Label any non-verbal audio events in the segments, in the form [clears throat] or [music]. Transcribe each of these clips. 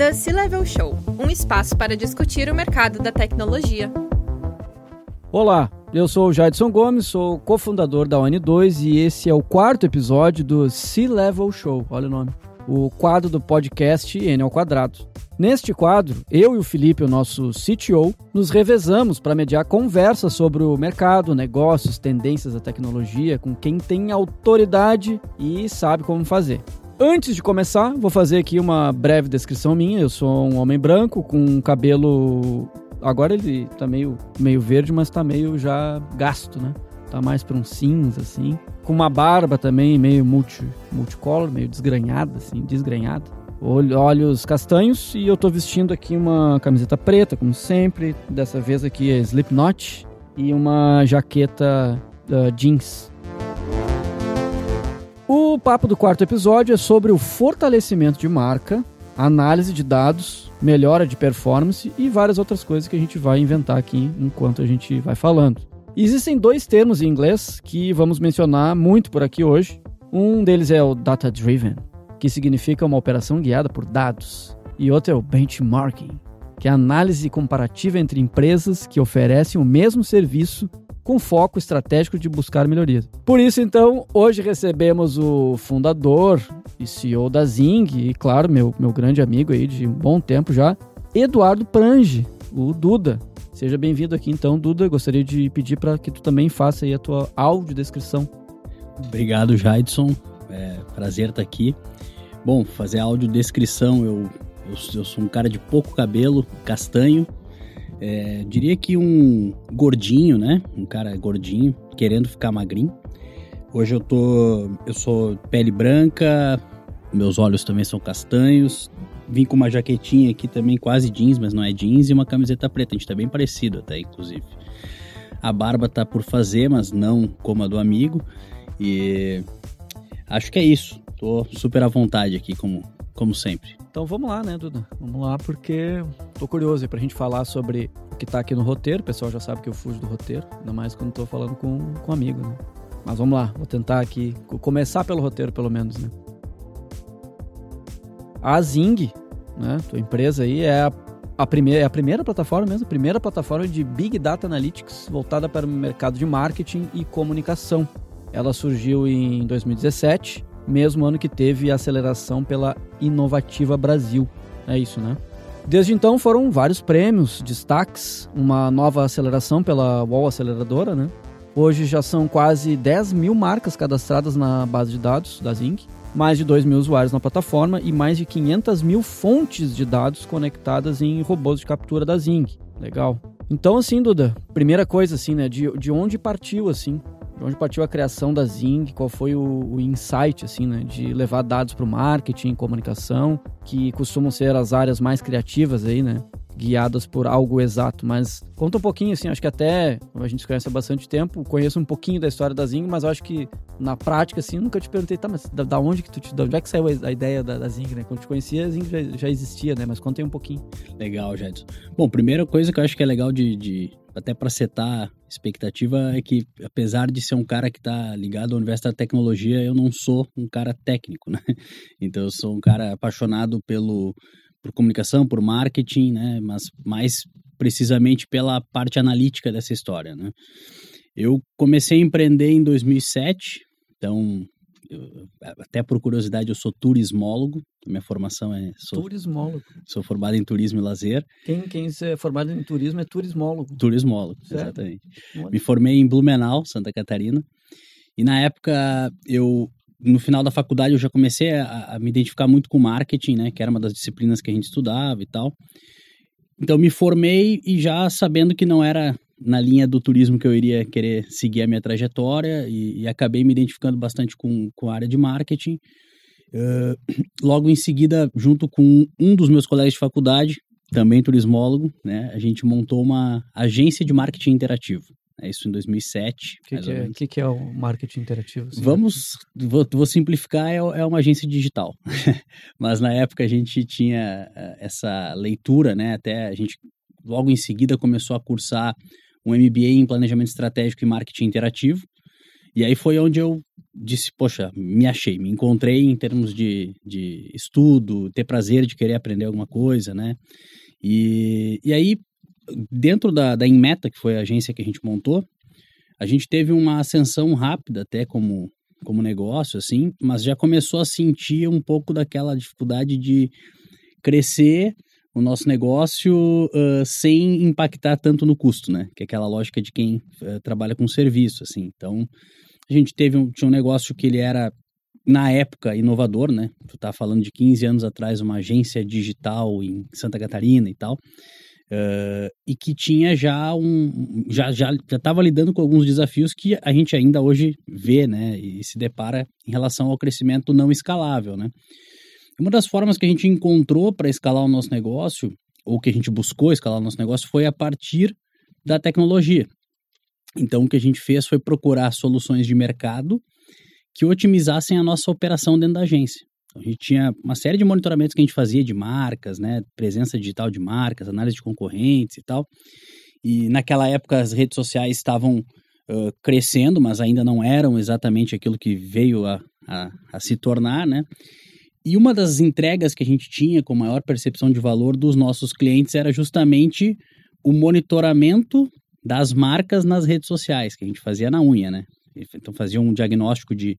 The C-Level Show um espaço para discutir o mercado da tecnologia. Olá, eu sou o Jadson Gomes, sou cofundador da ON2 e esse é o quarto episódio do C-Level Show. Olha o nome. O quadro do podcast N ao quadrado. Neste quadro, eu e o Felipe, o nosso CTO, nos revezamos para mediar conversas sobre o mercado, negócios, tendências da tecnologia com quem tem autoridade e sabe como fazer. Antes de começar, vou fazer aqui uma breve descrição minha. Eu sou um homem branco com cabelo. Agora ele tá meio, meio verde, mas tá meio já gasto, né? Tá mais para um cinza, assim. Com uma barba também meio multi, multicolor, meio desgranhada, assim, desgranhada. Olhos castanhos e eu tô vestindo aqui uma camiseta preta, como sempre. Dessa vez aqui é Slipknot e uma jaqueta uh, jeans o papo do quarto episódio é sobre o fortalecimento de marca, análise de dados, melhora de performance e várias outras coisas que a gente vai inventar aqui enquanto a gente vai falando. Existem dois termos em inglês que vamos mencionar muito por aqui hoje. Um deles é o data driven, que significa uma operação guiada por dados, e outro é o benchmarking, que é a análise comparativa entre empresas que oferecem o mesmo serviço com foco estratégico de buscar melhorias. Por isso, então, hoje recebemos o fundador e CEO da Zing, e claro, meu, meu grande amigo aí de um bom tempo já, Eduardo Prange, o Duda. Seja bem-vindo aqui então, Duda. Gostaria de pedir para que tu também faça aí a tua audiodescrição. Obrigado, Jaidson. É prazer estar aqui. Bom, fazer audiodescrição, eu, eu, eu sou um cara de pouco cabelo, castanho, é, diria que um gordinho, né? Um cara gordinho, querendo ficar magrinho. Hoje eu tô. Eu sou pele branca, meus olhos também são castanhos. Vim com uma jaquetinha aqui também, quase jeans, mas não é jeans, e uma camiseta preta. A gente tá bem parecido até, inclusive. A barba tá por fazer, mas não como a do amigo. E acho que é isso. Tô super à vontade aqui, como, como sempre. Então vamos lá, né, Duda? Vamos lá, porque tô curioso aí pra gente falar sobre o que tá aqui no roteiro. O pessoal já sabe que eu fujo do roteiro, ainda mais quando tô falando com, com um amigo, né? Mas vamos lá, vou tentar aqui começar pelo roteiro, pelo menos, né? A Zing, né, tua empresa aí, é a, a, primeira, é a primeira plataforma mesmo, a primeira plataforma de Big Data Analytics voltada para o mercado de marketing e comunicação. Ela surgiu em 2017 mesmo ano que teve aceleração pela Inovativa Brasil. É isso, né? Desde então foram vários prêmios, destaques, uma nova aceleração pela Wall Aceleradora, né? Hoje já são quase 10 mil marcas cadastradas na base de dados da Zinc, mais de 2 mil usuários na plataforma e mais de 500 mil fontes de dados conectadas em robôs de captura da Zinc. Legal. Então, assim, Duda, primeira coisa, assim, né? De, de onde partiu, assim, onde partiu a criação da Zing, qual foi o, o insight, assim, né, de levar dados para o marketing, comunicação, que costumam ser as áreas mais criativas aí, né, guiadas por algo exato. Mas conta um pouquinho, assim, acho que até a gente se conhece há bastante tempo, conheço um pouquinho da história da Zing, mas acho que na prática, assim, nunca te perguntei, tá, mas da, da onde que tu te, da onde é que saiu a ideia da, da Zing, né? Quando te conhecia, a Zing já, já existia, né? Mas conta aí um pouquinho. Legal, Jadson. Bom, primeira coisa que eu acho que é legal de, de até para setar expectativa é que apesar de ser um cara que está ligado ao universo da tecnologia, eu não sou um cara técnico, né? [laughs] Então eu sou um cara apaixonado pelo por comunicação, por marketing, né? Mas mais precisamente pela parte analítica dessa história, né? Eu comecei a empreender em 2007, então eu, até por curiosidade, eu sou turismólogo, minha formação é... Sou, turismólogo. Sou formado em turismo e lazer. Quem, quem é formado em turismo é turismólogo. Turismólogo, certo. exatamente. Me formei em Blumenau, Santa Catarina, e na época eu... No final da faculdade eu já comecei a, a me identificar muito com marketing, né? Que era uma das disciplinas que a gente estudava e tal. Então me formei e já sabendo que não era na linha do turismo que eu iria querer seguir a minha trajetória e, e acabei me identificando bastante com, com a área de marketing. Uh, [clears throat] logo em seguida, junto com um dos meus colegas de faculdade, também turismólogo, né, a gente montou uma agência de marketing interativo. É isso em 2007. O que, que, é, que, que, é o marketing interativo? Assim? Vamos, vou, vou simplificar, é, é, uma agência digital. [laughs] Mas na época a gente tinha eh, essa leitura, né? Até a gente logo em seguida começou a cursar um MBA em Planejamento Estratégico e Marketing Interativo. E aí foi onde eu disse, poxa, me achei, me encontrei em termos de, de estudo, ter prazer de querer aprender alguma coisa, né? E, e aí, dentro da, da Inmeta, que foi a agência que a gente montou, a gente teve uma ascensão rápida até como, como negócio, assim, mas já começou a sentir um pouco daquela dificuldade de crescer o nosso negócio uh, sem impactar tanto no custo, né? Que é aquela lógica de quem uh, trabalha com serviço, assim. Então, a gente teve um, tinha um negócio que ele era, na época, inovador, né? Tu tá falando de 15 anos atrás, uma agência digital em Santa Catarina e tal. Uh, e que tinha já um já já já estava lidando com alguns desafios que a gente ainda hoje vê né e se depara em relação ao crescimento não escalável né. Uma das formas que a gente encontrou para escalar o nosso negócio ou que a gente buscou escalar o nosso negócio foi a partir da tecnologia. Então o que a gente fez foi procurar soluções de mercado que otimizassem a nossa operação dentro da agência a gente tinha uma série de monitoramentos que a gente fazia de marcas, né? Presença digital de marcas, análise de concorrentes e tal. E naquela época as redes sociais estavam uh, crescendo, mas ainda não eram exatamente aquilo que veio a, a, a, se tornar, né? E uma das entregas que a gente tinha com maior percepção de valor dos nossos clientes era justamente o monitoramento das marcas nas redes sociais, que a gente fazia na unha, né? Então fazia um diagnóstico de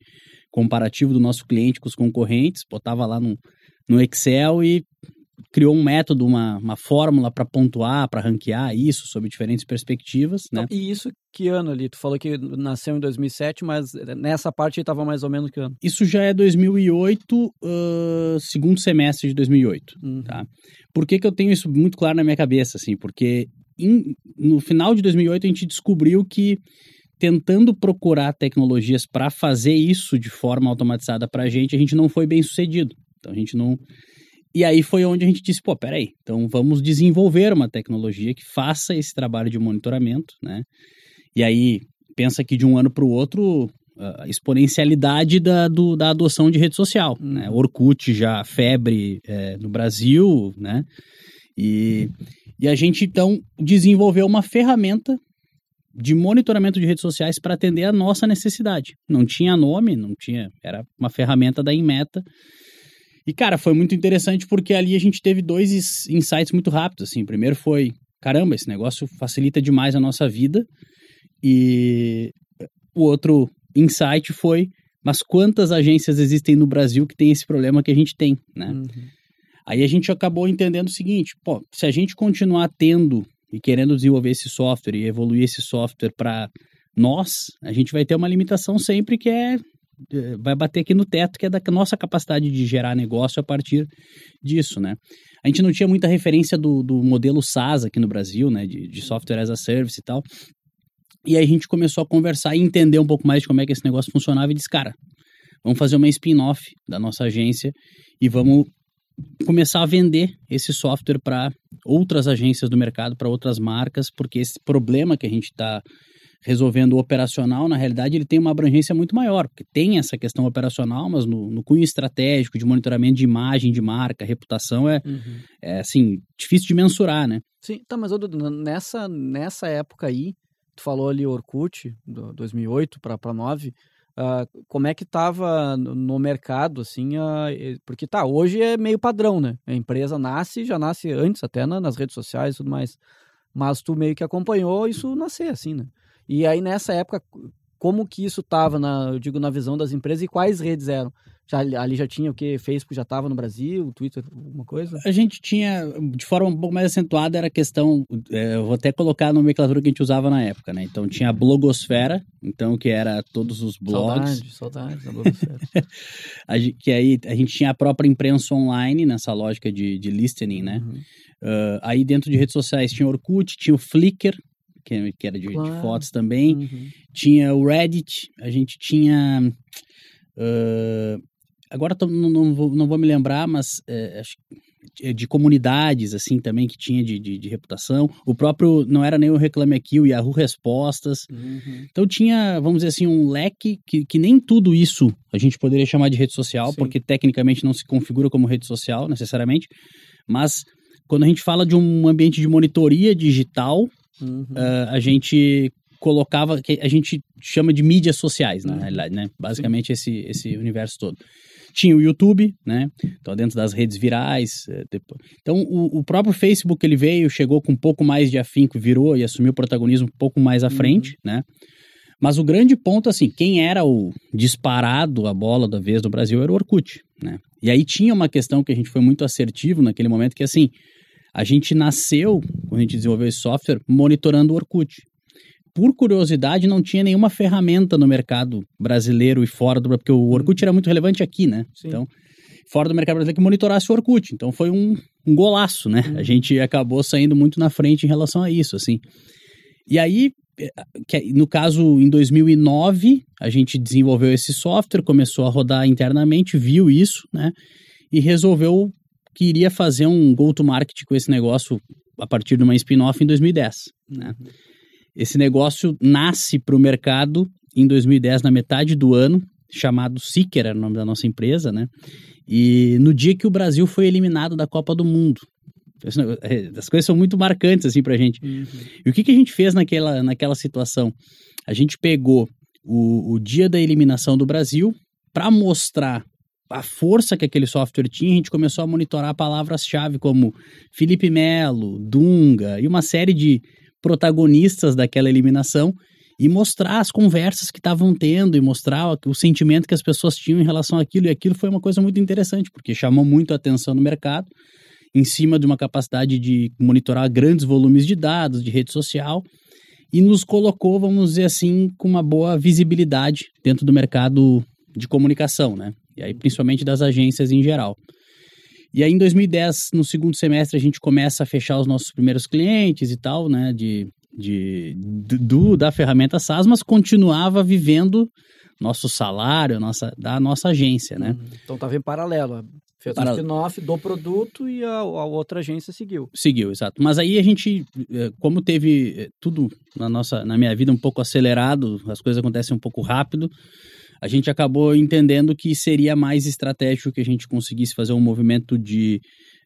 comparativo do nosso cliente com os concorrentes, botava lá no, no Excel e criou um método, uma, uma fórmula para pontuar, para ranquear isso sob diferentes perspectivas, né? Então, e isso que ano ali? Tu falou que nasceu em 2007, mas nessa parte estava mais ou menos que ano? Isso já é 2008, uh, segundo semestre de 2008, uhum. tá? Por que, que eu tenho isso muito claro na minha cabeça, assim? Porque em, no final de 2008 a gente descobriu que tentando procurar tecnologias para fazer isso de forma automatizada para a gente, a gente não foi bem sucedido. Então a gente não. E aí foi onde a gente disse, pô, peraí, então vamos desenvolver uma tecnologia que faça esse trabalho de monitoramento, né? E aí, pensa que de um ano para o outro, a exponencialidade da, do, da adoção de rede social, hum. né? Orkut já febre é, no Brasil, né? E, e a gente, então, desenvolveu uma ferramenta de monitoramento de redes sociais para atender a nossa necessidade. Não tinha nome, não tinha, era uma ferramenta da Inmeta. E cara, foi muito interessante porque ali a gente teve dois insights muito rápidos assim. O primeiro foi, caramba, esse negócio facilita demais a nossa vida. E o outro insight foi, mas quantas agências existem no Brasil que tem esse problema que a gente tem, né? Uhum. Aí a gente acabou entendendo o seguinte, pô, se a gente continuar tendo e querendo desenvolver esse software e evoluir esse software para nós, a gente vai ter uma limitação sempre que é, é vai bater aqui no teto, que é da nossa capacidade de gerar negócio a partir disso, né? A gente não tinha muita referência do, do modelo SaaS aqui no Brasil, né? De, de software as a service e tal. E aí a gente começou a conversar e entender um pouco mais de como é que esse negócio funcionava e disse, cara, vamos fazer uma spin-off da nossa agência e vamos começar a vender esse software para outras agências do mercado, para outras marcas, porque esse problema que a gente está resolvendo operacional, na realidade, ele tem uma abrangência muito maior, porque tem essa questão operacional, mas no, no cunho estratégico, de monitoramento de imagem, de marca, reputação, é, uhum. é assim, difícil de mensurar, né? Sim, tá, mas nessa, nessa época aí, tu falou ali Orkut, do 2008 para 2009, Uh, como é que estava no mercado, assim, uh, porque tá, hoje é meio padrão, né? A empresa nasce, já nasce antes até na, nas redes sociais e tudo mais, mas tu meio que acompanhou isso nascer, assim, né? E aí nessa época, como que isso estava, eu digo, na visão das empresas e quais redes eram? Já, ali já tinha o que? Facebook já estava no Brasil, Twitter, alguma coisa? A gente tinha, de forma um pouco mais acentuada, era a questão, é, eu vou até colocar a nomenclatura que a gente usava na época, né? Então tinha a blogosfera, então que era todos os blogs. Saudade, saudade da blogosfera. [laughs] a, que aí a gente tinha a própria imprensa online, nessa lógica de, de listening, né? Uhum. Uh, aí dentro de redes sociais tinha Orkut, tinha o Flickr, que, que era de, claro. de fotos também. Uhum. Tinha o Reddit, a gente tinha. Uh, agora tô, não, não, vou, não vou me lembrar, mas é, é, de comunidades, assim, também, que tinha de, de, de, reputação. O próprio, não era nem o Reclame Aqui, o Yahoo Respostas. Uhum. Então tinha, vamos dizer assim, um leque que, que nem tudo isso a gente poderia chamar de rede social, Sim. porque tecnicamente não se configura como rede social, necessariamente. Mas quando a gente fala de um ambiente de monitoria digital, uhum. uh, a gente colocava, que a gente chama de mídias sociais, na Uhum. realidade, né? Basicamente esse, esse universo todo. Tinha o YouTube, né? Então, dentro das redes virais. eh, depois- Então, o, o próprio Facebook, ele veio, chegou com um pouco mais de afinco, virou e assumiu o protagonismo um pouco mais à Uhum. frente, né? Mas o grande ponto, assim, quem era o disparado a bola da vez no Brasil era o Orkut, né? E aí tinha uma questão que a gente foi muito assertivo naquele momento, que assim, a gente nasceu, quando a gente desenvolveu esse software, monitorando o Orkut. Por curiosidade, não tinha nenhuma ferramenta no mercado brasileiro e fora do porque o Orkut era muito relevante aqui, né? Sim. Então, fora do mercado brasileiro que monitorasse o Orkut. Então foi um, um golaço, né? A gente acabou saindo muito na frente em relação a isso, assim. E aí, eh, no caso, em 2009, a gente desenvolveu esse software, começou a rodar internamente, viu isso, né? E resolveu que iria fazer um go-to-market com esse negócio a partir de uma spin-off em 2010, né? Esse negócio nasce para o mercado em 2010, na metade do ano, chamado Seeker, era o nome da nossa empresa, né? E no dia que o Brasil foi eliminado da Copa do Mundo. É, As coisas são muito marcantes, assim, pra gente. Uhum. E o que, que a gente fez naquela, naquela situação? A gente pegou o, o dia da eliminação do Brasil para mostrar a força que aquele software tinha. A gente começou a monitorar palavras-chave como Felipe Melo, Dunga e uma série de protagonistas daquela eliminação e mostrar as conversas que estavam tendo e mostrar o sentimento que as pessoas tinham em relação àquilo. E aquilo foi uma coisa muito interessante, porque chamou muito a atenção no mercado, em cima de uma capacidade de monitorar grandes volumes de dados, de rede social, e nos colocou, vamos dizer assim, com uma boa visibilidade dentro do mercado de comunicação, né? E aí, principalmente das agências em geral. E aí, em 2010, no segundo semestre, a gente começa a fechar os nossos primeiros clientes e tal, né? De, de, do, da ferramenta SaaS, mas continuava vivendo nosso salário, nossa, da nossa agência, né? Então estava em paralelo. Fez Para- um spin-off do produto e a, a outra agência seguiu. Seguiu, exato. Mas aí a gente, eh, como teve eh, tudo na nossa, na minha vida um pouco acelerado, as coisas acontecem um pouco rápido, a gente acabou entendendo que seria mais estratégico que a gente conseguisse fazer um movimento de,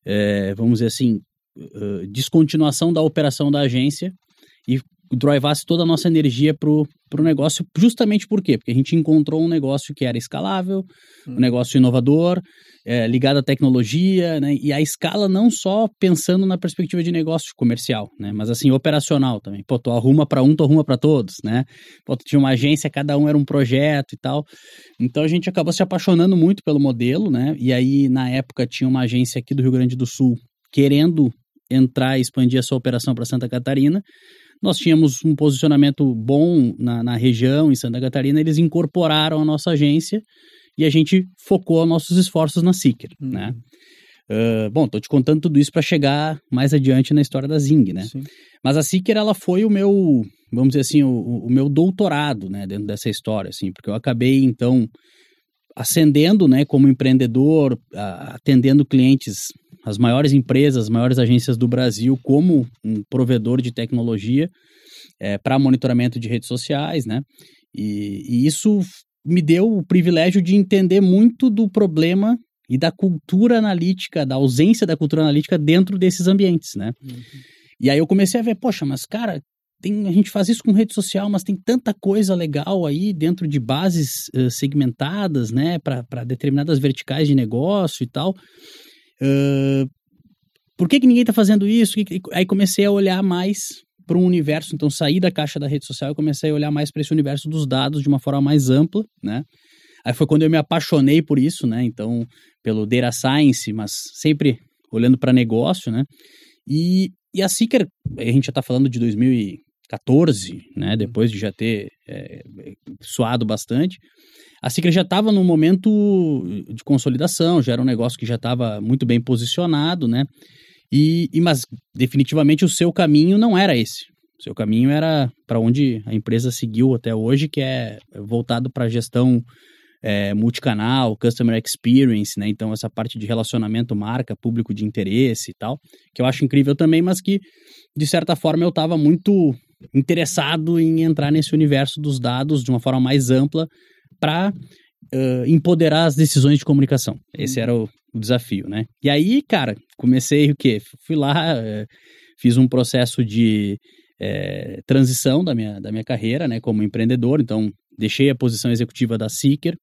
eh, vamos dizer assim, eh, descontinuação da operação da agência e drivasse toda a nossa energia pro, pro negócio, justamente por quê? Porque a gente encontrou um negócio que era escalável, um negócio inovador, é, ligado à tecnologia, né? E a escala não só pensando na perspectiva de negócio comercial, né? Mas assim, operacional também. Pô, tu arruma para um, tu arruma para todos, né? Pô, tu tinha uma agência, cada um era um projeto e tal. Então a gente acabou se apaixonando muito pelo modelo, né? E aí, na época, tinha uma agência aqui do Rio Grande do Sul querendo entrar e expandir a sua operação para Santa Catarina. Nós tínhamos um posicionamento bom na, na região, em Santa Catarina, eles incorporaram a nossa agência e a gente focou nossos esforços na Seeker, Uhum. né? Ah, bom, tô te contando tudo isso para chegar mais adiante na história da Zing, né? Sim. Mas a Seeker, ela foi o meu, vamos dizer assim, o, o meu doutorado, né, dentro dessa história, assim, porque eu acabei, então, ascendendo, né, como empreendedor, atendendo clientes, as maiores empresas, as maiores agências do Brasil, como um provedor de tecnologia para monitoramento de redes sociais, né? E, e isso me deu o privilégio de entender muito do problema e da cultura analítica, da ausência da cultura analítica dentro desses ambientes, né? Uhum. E aí eu comecei a ver, poxa, mas cara, tem, a gente faz isso com rede social, mas tem tanta coisa legal aí dentro de bases eh, segmentadas, né, para determinadas verticais de negócio e tal. Ah, por que, que ninguém está fazendo isso? Aí comecei a olhar mais para um universo, então saí da caixa da rede social e comecei a olhar mais para esse universo dos dados de uma forma mais ampla, né? Aí foi quando eu me apaixonei por isso, né? Então, pelo data science, mas sempre olhando para negócio, né? E, e a Seeker, a gente já está falando de 2014, né? Depois de já ter é, suado bastante. A Seeker já estava num momento de consolidação, já era um negócio que já estava muito bem posicionado, né? E, e mas definitivamente o seu caminho não era esse. O seu caminho era para onde a empresa seguiu até hoje, que é voltado para a gestão é, multicanal, customer experience, né? Então, essa parte de relacionamento marca, público de interesse e tal, que eu acho incrível também, mas que, de certa forma, eu estava muito interessado em entrar nesse universo dos dados de uma forma mais ampla para empoderar as decisões de comunicação. Esse era o, o desafio, né? E aí, cara, comecei o quê? Fui lá, eh, fiz um processo de é, transição da minha, da minha carreira, né, como empreendedor. Então, deixei a posição executiva da Seeker,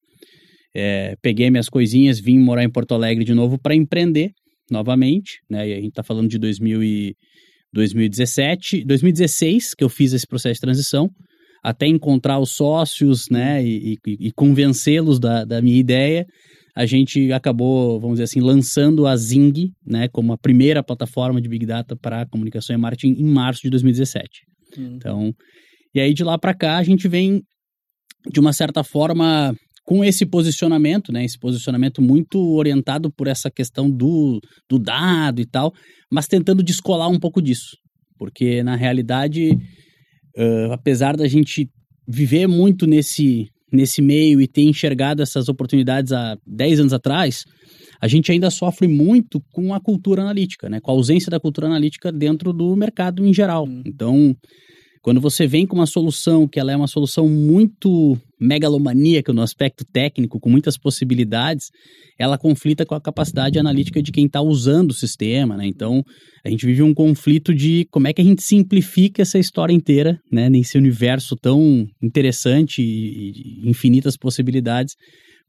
peguei minhas coisinhas, vim morar em Porto Alegre de novo para empreender novamente, né? E a gente está falando de 2000 e 2017, 2016 que eu fiz esse processo de transição, até encontrar os sócios, né? E, e, e convencê-los da, da minha ideia a gente acabou, vamos dizer assim, lançando a Zing, né, como a primeira plataforma de Big Data para comunicação e marketing em março de 2017. Uhum. Então, e aí de lá para cá a gente vem de uma certa forma com esse posicionamento, né, esse posicionamento muito orientado por essa questão do, do dado e tal, mas tentando descolar um pouco disso, porque na realidade, uh, apesar da gente viver muito nesse nesse meio e ter enxergado essas oportunidades há 10 anos atrás, a gente ainda sofre muito com a cultura analítica, né? Com a ausência da cultura analítica dentro do mercado em geral. Hum. Então, quando você vem com uma solução que ela é uma solução muito megalomaníaca no aspecto técnico, com muitas possibilidades, ela conflita com a capacidade analítica de quem está usando o sistema, né? Então, a gente vive um conflito de como é que a gente simplifica essa história inteira, né? Nesse universo tão interessante e, infinitas possibilidades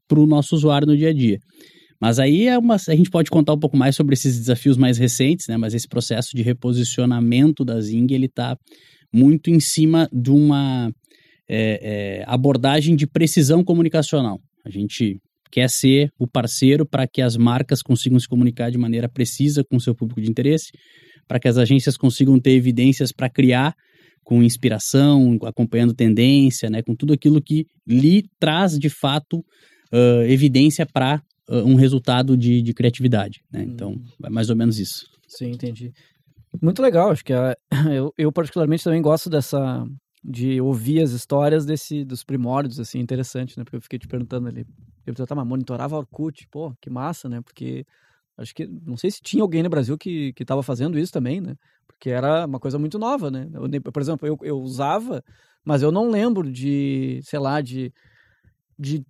para o nosso usuário no dia a dia. Mas aí é uma, a gente pode contar um pouco mais sobre esses desafios mais recentes, né? Mas esse processo de reposicionamento da Zing, ele está muito em cima de uma é, é, abordagem de precisão comunicacional. A gente quer ser o parceiro para que as marcas consigam se comunicar de maneira precisa com o seu público de interesse, para que as agências consigam ter evidências para criar com inspiração, acompanhando tendência, né, com tudo aquilo que lhe traz de fato uh, evidência para uh, um resultado de, de criatividade. Né? Então, hum. é mais ou menos isso. Sim, entendi. Muito legal, acho que é, [clears throat] eu, eu particularmente também gosto dessa de ouvir as histórias desse dos primórdios, assim, interessante, né? Porque eu fiquei te perguntando ali. Eu mas monitorava Orkut, pô, que massa, né? Porque acho que, não sei se tinha alguém no Brasil que, que tava fazendo isso também, né? Porque era uma coisa muito nova, né? Eu, por exemplo, eu, eu usava, mas eu não lembro de, sei lá, de, de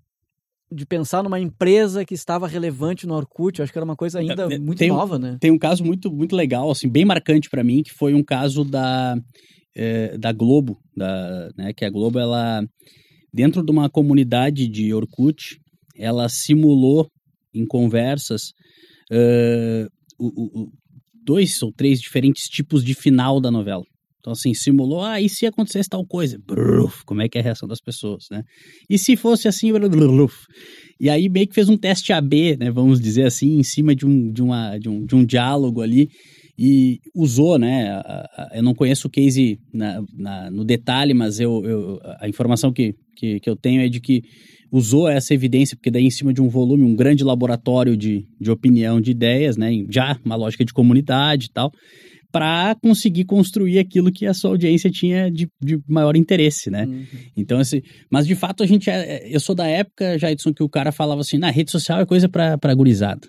de pensar numa empresa que estava relevante no Orkut, eu acho que era uma coisa ainda muito tem, nova, né? Tem um caso muito, muito legal, assim, bem marcante para mim, que foi um caso da, é, da Globo, da, né, que a Globo, ela, dentro de uma comunidade de Orkut, ela simulou em conversas uh, o, o, dois ou três diferentes tipos de final da novela. Então, assim, simulou, ah, e se acontecesse tal coisa? Bruf, como é que é a reação das pessoas, né? E se fosse assim, bruf. E aí meio que fez um teste AB, né, vamos dizer assim, em cima de um, de uma, de um, de um diálogo ali, e usou, né, eu não conheço o case na, na, no detalhe, mas eu, eu, a informação que, que, que eu tenho é de que usou essa evidência, porque daí em cima de um volume, um grande laboratório de, de opinião, de ideias, né, já uma lógica de comunidade e tal, para conseguir construir aquilo que a sua audiência tinha de, de maior interesse, né? Uhum. Então, assim, mas de fato a gente é, eu sou da época, Jaidson, que o cara falava assim, na rede social é coisa para gurizada.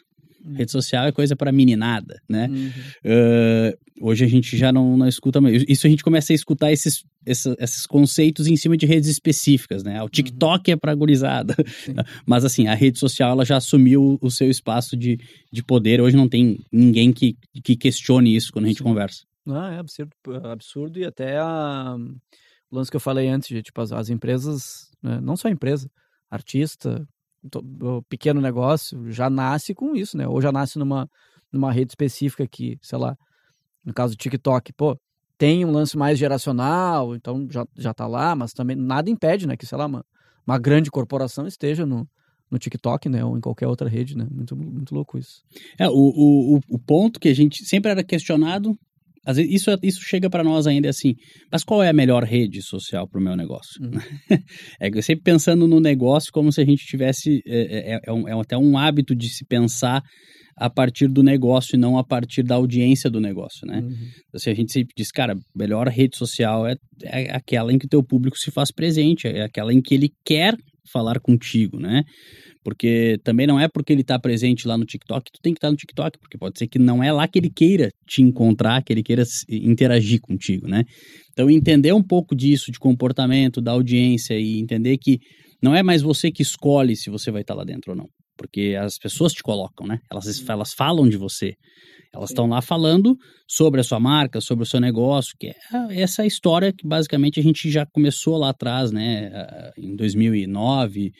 Uhum. Rede social é coisa para meninada, né? Uhum. Uh, hoje a gente já não, não escuta mais. Isso a gente começa a escutar esses, esses, esses conceitos em cima de redes específicas, né? O TikTok uhum. é para gurizada. [laughs] Mas assim, a rede social ela já assumiu o seu espaço de, de poder. Hoje não tem ninguém que, que questione isso quando a gente Sim. conversa. Ah, é absurdo, absurdo e até a, o lance que eu falei antes, de, tipo, as, as empresas, né? não só a empresa, artista, o pequeno negócio já nasce com isso, né? Ou já nasce numa, numa rede específica que, sei lá, no caso do TikTok, pô, tem um lance mais geracional, então já, já tá lá, mas também nada impede, né, que, sei lá, uma, uma grande corporação esteja no, no TikTok, né, ou em qualquer outra rede, né, muito, muito louco isso. É, o, o, o ponto que a gente sempre era questionado, às vezes isso, isso chega para nós ainda assim, mas qual é a melhor rede social para o meu negócio? Uhum. [laughs] é sempre pensando no negócio como se a gente tivesse, é, é, é, um, é até um hábito de se pensar a partir do negócio e não a partir da audiência do negócio, né? Uhum. Assim, a gente sempre diz, cara, melhor rede social é, é aquela em que o teu público se faz presente, é aquela em que ele quer falar contigo, né? Porque também não é porque ele está presente lá no TikTok que tu tem que estar tá no TikTok, porque pode ser que não é lá que ele queira te encontrar, que ele queira interagir contigo, né? Então, entender um pouco disso, de comportamento, da audiência e entender que não é mais você que escolhe se você vai estar tá lá dentro ou não. Porque as pessoas te colocam, né? Elas, elas falam de você. Elas estão lá falando sobre a sua marca, sobre o seu negócio, que é essa história que basicamente a gente já começou lá atrás, né, em 2009,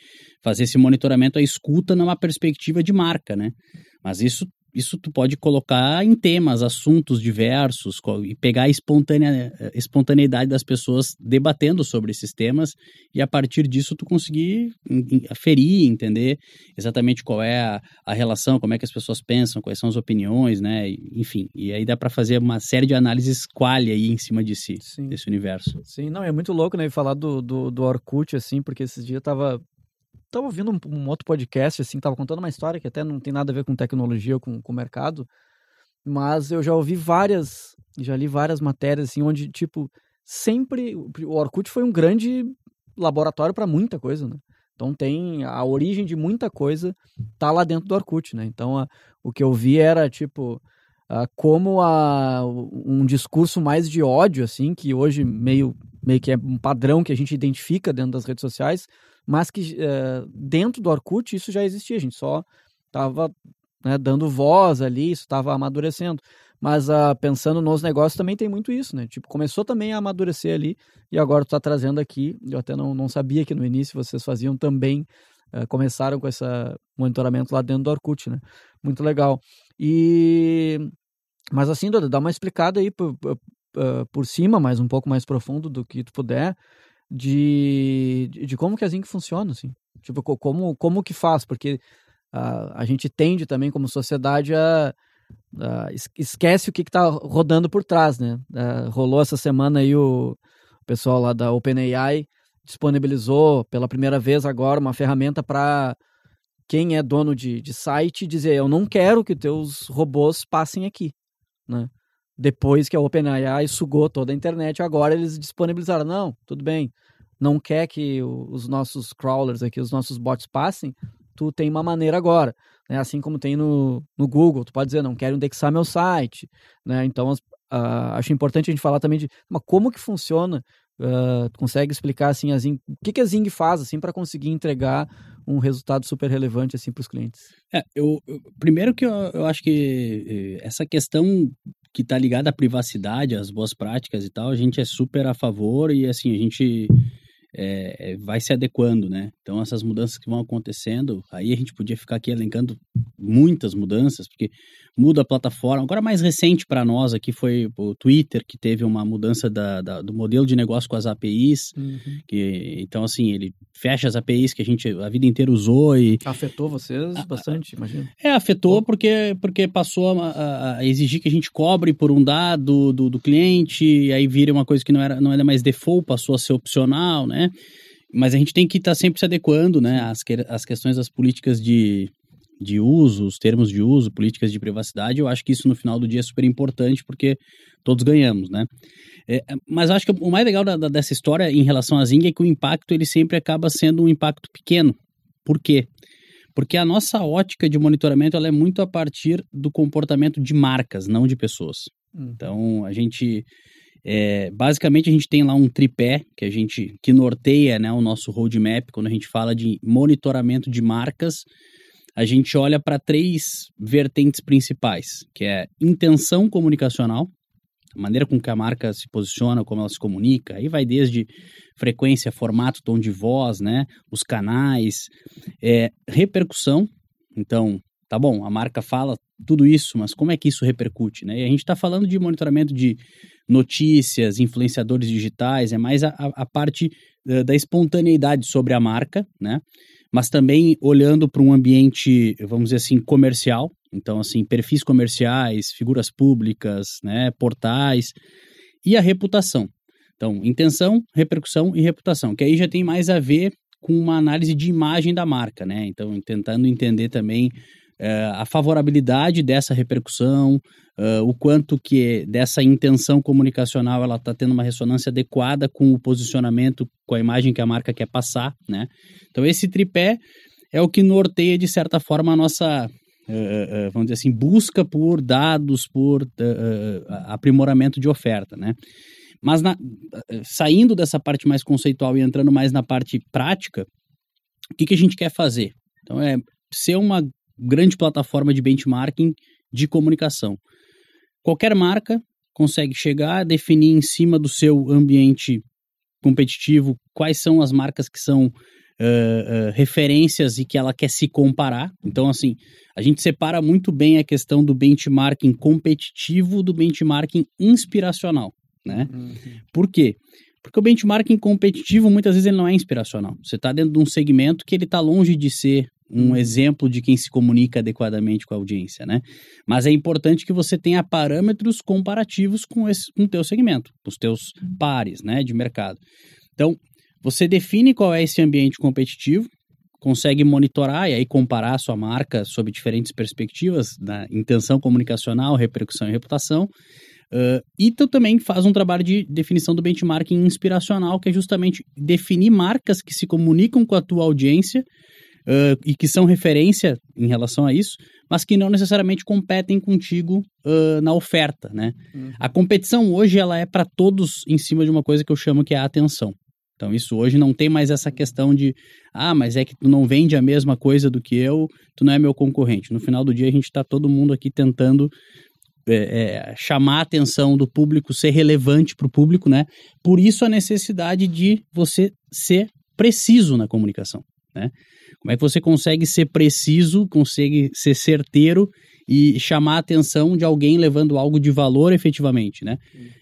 fazer esse monitoramento, a escuta numa perspectiva de marca, né? Mas isso isso tu pode colocar em temas, assuntos diversos e pegar a espontânea, espontaneidade das pessoas debatendo sobre esses temas e a partir disso tu conseguir aferir, entender exatamente qual é a, a relação, como é que as pessoas pensam, quais são as opiniões, né? Enfim, e aí dá para fazer uma série de análises quali aí em cima de si, Sim. desse universo. Sim, não, é muito louco, né, falar do, do, do Orkut, assim, porque esses dias eu tava tava ouvindo um, um, outro podcast, assim, tava contando uma história que até não tem nada a ver com tecnologia ou com, o mercado, mas eu já ouvi várias, já li várias matérias, assim, onde, tipo, sempre. O Orkut foi um grande laboratório para muita coisa, né? Então tem a origem de muita coisa tá lá dentro do Orkut, né? Então a, o que eu vi era tipo a, como a, um discurso mais de ódio, assim, que hoje meio meio que é um padrão que a gente identifica dentro das redes sociais, mas que uh, dentro do Orkut isso já existia, a gente só estava né, dando voz ali, isso estava amadurecendo. Mas uh, pensando nos negócios também tem muito isso, né? Tipo, começou também a amadurecer ali e agora tu tá trazendo aqui. Eu até não, não sabia que no início vocês faziam também, uh, começaram com esse monitoramento lá dentro do Orkut, né? Muito legal. E. Mas assim, Duda, dá uma explicada aí por, por, por cima, mas um pouco mais profundo do que tu puder, de, de como que a Zinc funciona, assim. Tipo, como, como que faz, porque uh, a gente tende também como sociedade a, a esquece o que está rodando por trás, né? Uh, rolou essa semana aí o pessoal lá da OpenAI disponibilizou pela primeira vez agora uma ferramenta para quem é dono de, de site dizer eu não quero que teus robôs passem aqui, né? Depois que a OpenAI sugou toda a internet, agora eles disponibilizaram, não, tudo bem, não quer que os nossos crawlers aqui, os nossos bots passem, tu tem uma maneira agora, né? Assim como tem no, no Google, tu pode dizer, não quero indexar meu site, né? Então, uh, acho importante a gente falar também de mas como que funciona, uh, consegue explicar assim, a Zing, o que, que a Zing faz assim para conseguir entregar um resultado super relevante assim para os clientes? É, eu, eu, primeiro que eu, eu acho que eh, essa questão que está ligada à privacidade, às boas práticas e tal, a gente é super a favor e assim, a gente é, vai se adequando, né? Então, essas mudanças que vão acontecendo, aí a gente podia ficar aqui elencando muitas mudanças, porque muda a plataforma. Agora, mais recente para nós aqui foi o Twitter, que teve uma mudança da, da, do modelo de negócio com as APIs. Uhum. Que, então, assim, ele fecha as APIs que a gente a vida inteira usou e... Afetou vocês bastante, imagina. É, afetou porque, porque passou a, a, exigir que a gente cobre por um dado do, do cliente, e aí vira uma coisa que não era, não era mais default, passou a ser opcional, né? Mas a gente tem que estar tá sempre se adequando, né, às, que, às questões das políticas de, de uso, os termos de uso, políticas de privacidade, eu acho que isso no final do dia é super importante porque todos ganhamos, né? É, mas acho que o mais legal da, da, dessa história em relação à Zing é que o impacto ele sempre acaba sendo um impacto pequeno. Por quê? Porque a nossa ótica de monitoramento ela é muito a partir do comportamento de marcas, não de pessoas. Hum. Então a gente é, basicamente a gente tem lá um tripé que a gente que norteia né, o nosso roadmap. Quando a gente fala de monitoramento de marcas a gente olha para três vertentes principais, que é intenção comunicacional, a maneira com que a marca se posiciona, como ela se comunica, aí vai desde frequência, formato, tom de voz, né, os canais, é, repercussão, então, tá bom, a marca fala tudo isso, mas como é que isso repercute, né? E a gente está falando de monitoramento de notícias, influenciadores digitais, é mais a, a parte da, da espontaneidade sobre a marca, né? mas também olhando para um ambiente, vamos dizer assim, comercial. Então, assim, perfis comerciais, figuras públicas, né, portais e a reputação. Então, intenção, repercussão e reputação, que aí já tem mais a ver com uma análise de imagem da marca, né? Então, tentando entender também uh, a favorabilidade dessa repercussão, uh, o quanto que dessa intenção comunicacional ela está tendo uma ressonância adequada com o posicionamento, com a imagem que a marca quer passar, né? Então esse tripé é o que norteia de certa forma a nossa Uh, uh, vamos dizer assim, busca por dados, por uh, aprimoramento de oferta, né? Mas na, saindo dessa parte mais conceitual e entrando mais na parte prática, o que, que a gente quer fazer? Então, é ser uma grande plataforma de benchmarking de comunicação. Qualquer marca consegue chegar, definir em cima do seu ambiente competitivo quais são as marcas que são uh, uh, referências e que ela quer se comparar. Então, assim, a gente separa muito bem a questão do benchmarking competitivo do benchmarking inspiracional, né? Uhum. Por quê? Porque o benchmarking competitivo muitas vezes ele não é inspiracional. Você está dentro de um segmento que ele está longe de ser um uhum. exemplo de quem se comunica adequadamente com a audiência, né? Mas é importante que você tenha parâmetros comparativos com, esse, com o teu segmento, com os teus uhum. pares, né, de mercado. Então, você define qual é esse ambiente competitivo, consegue monitorar e aí comparar a sua marca sob diferentes perspectivas da intenção comunicacional, repercussão e reputação. Uh, e tu também faz um trabalho de definição do benchmarking inspiracional, que é justamente definir marcas que se comunicam com a tua audiência uh, e que são referência em relação a isso, mas que não necessariamente competem contigo uh, na oferta, né? Uhum. A competição hoje ela é para todos em cima de uma coisa que eu chamo que é a atenção. Então isso hoje não tem mais essa questão de ah, mas é que tu não vende a mesma coisa do que eu, tu não é meu concorrente. No final do dia a gente está todo mundo aqui tentando é, é, chamar a atenção do público, ser relevante para o público, né? Por isso a necessidade de você ser preciso na comunicação, né? Como é que você consegue ser preciso, consegue ser certeiro e chamar a atenção de alguém levando algo de valor efetivamente, né?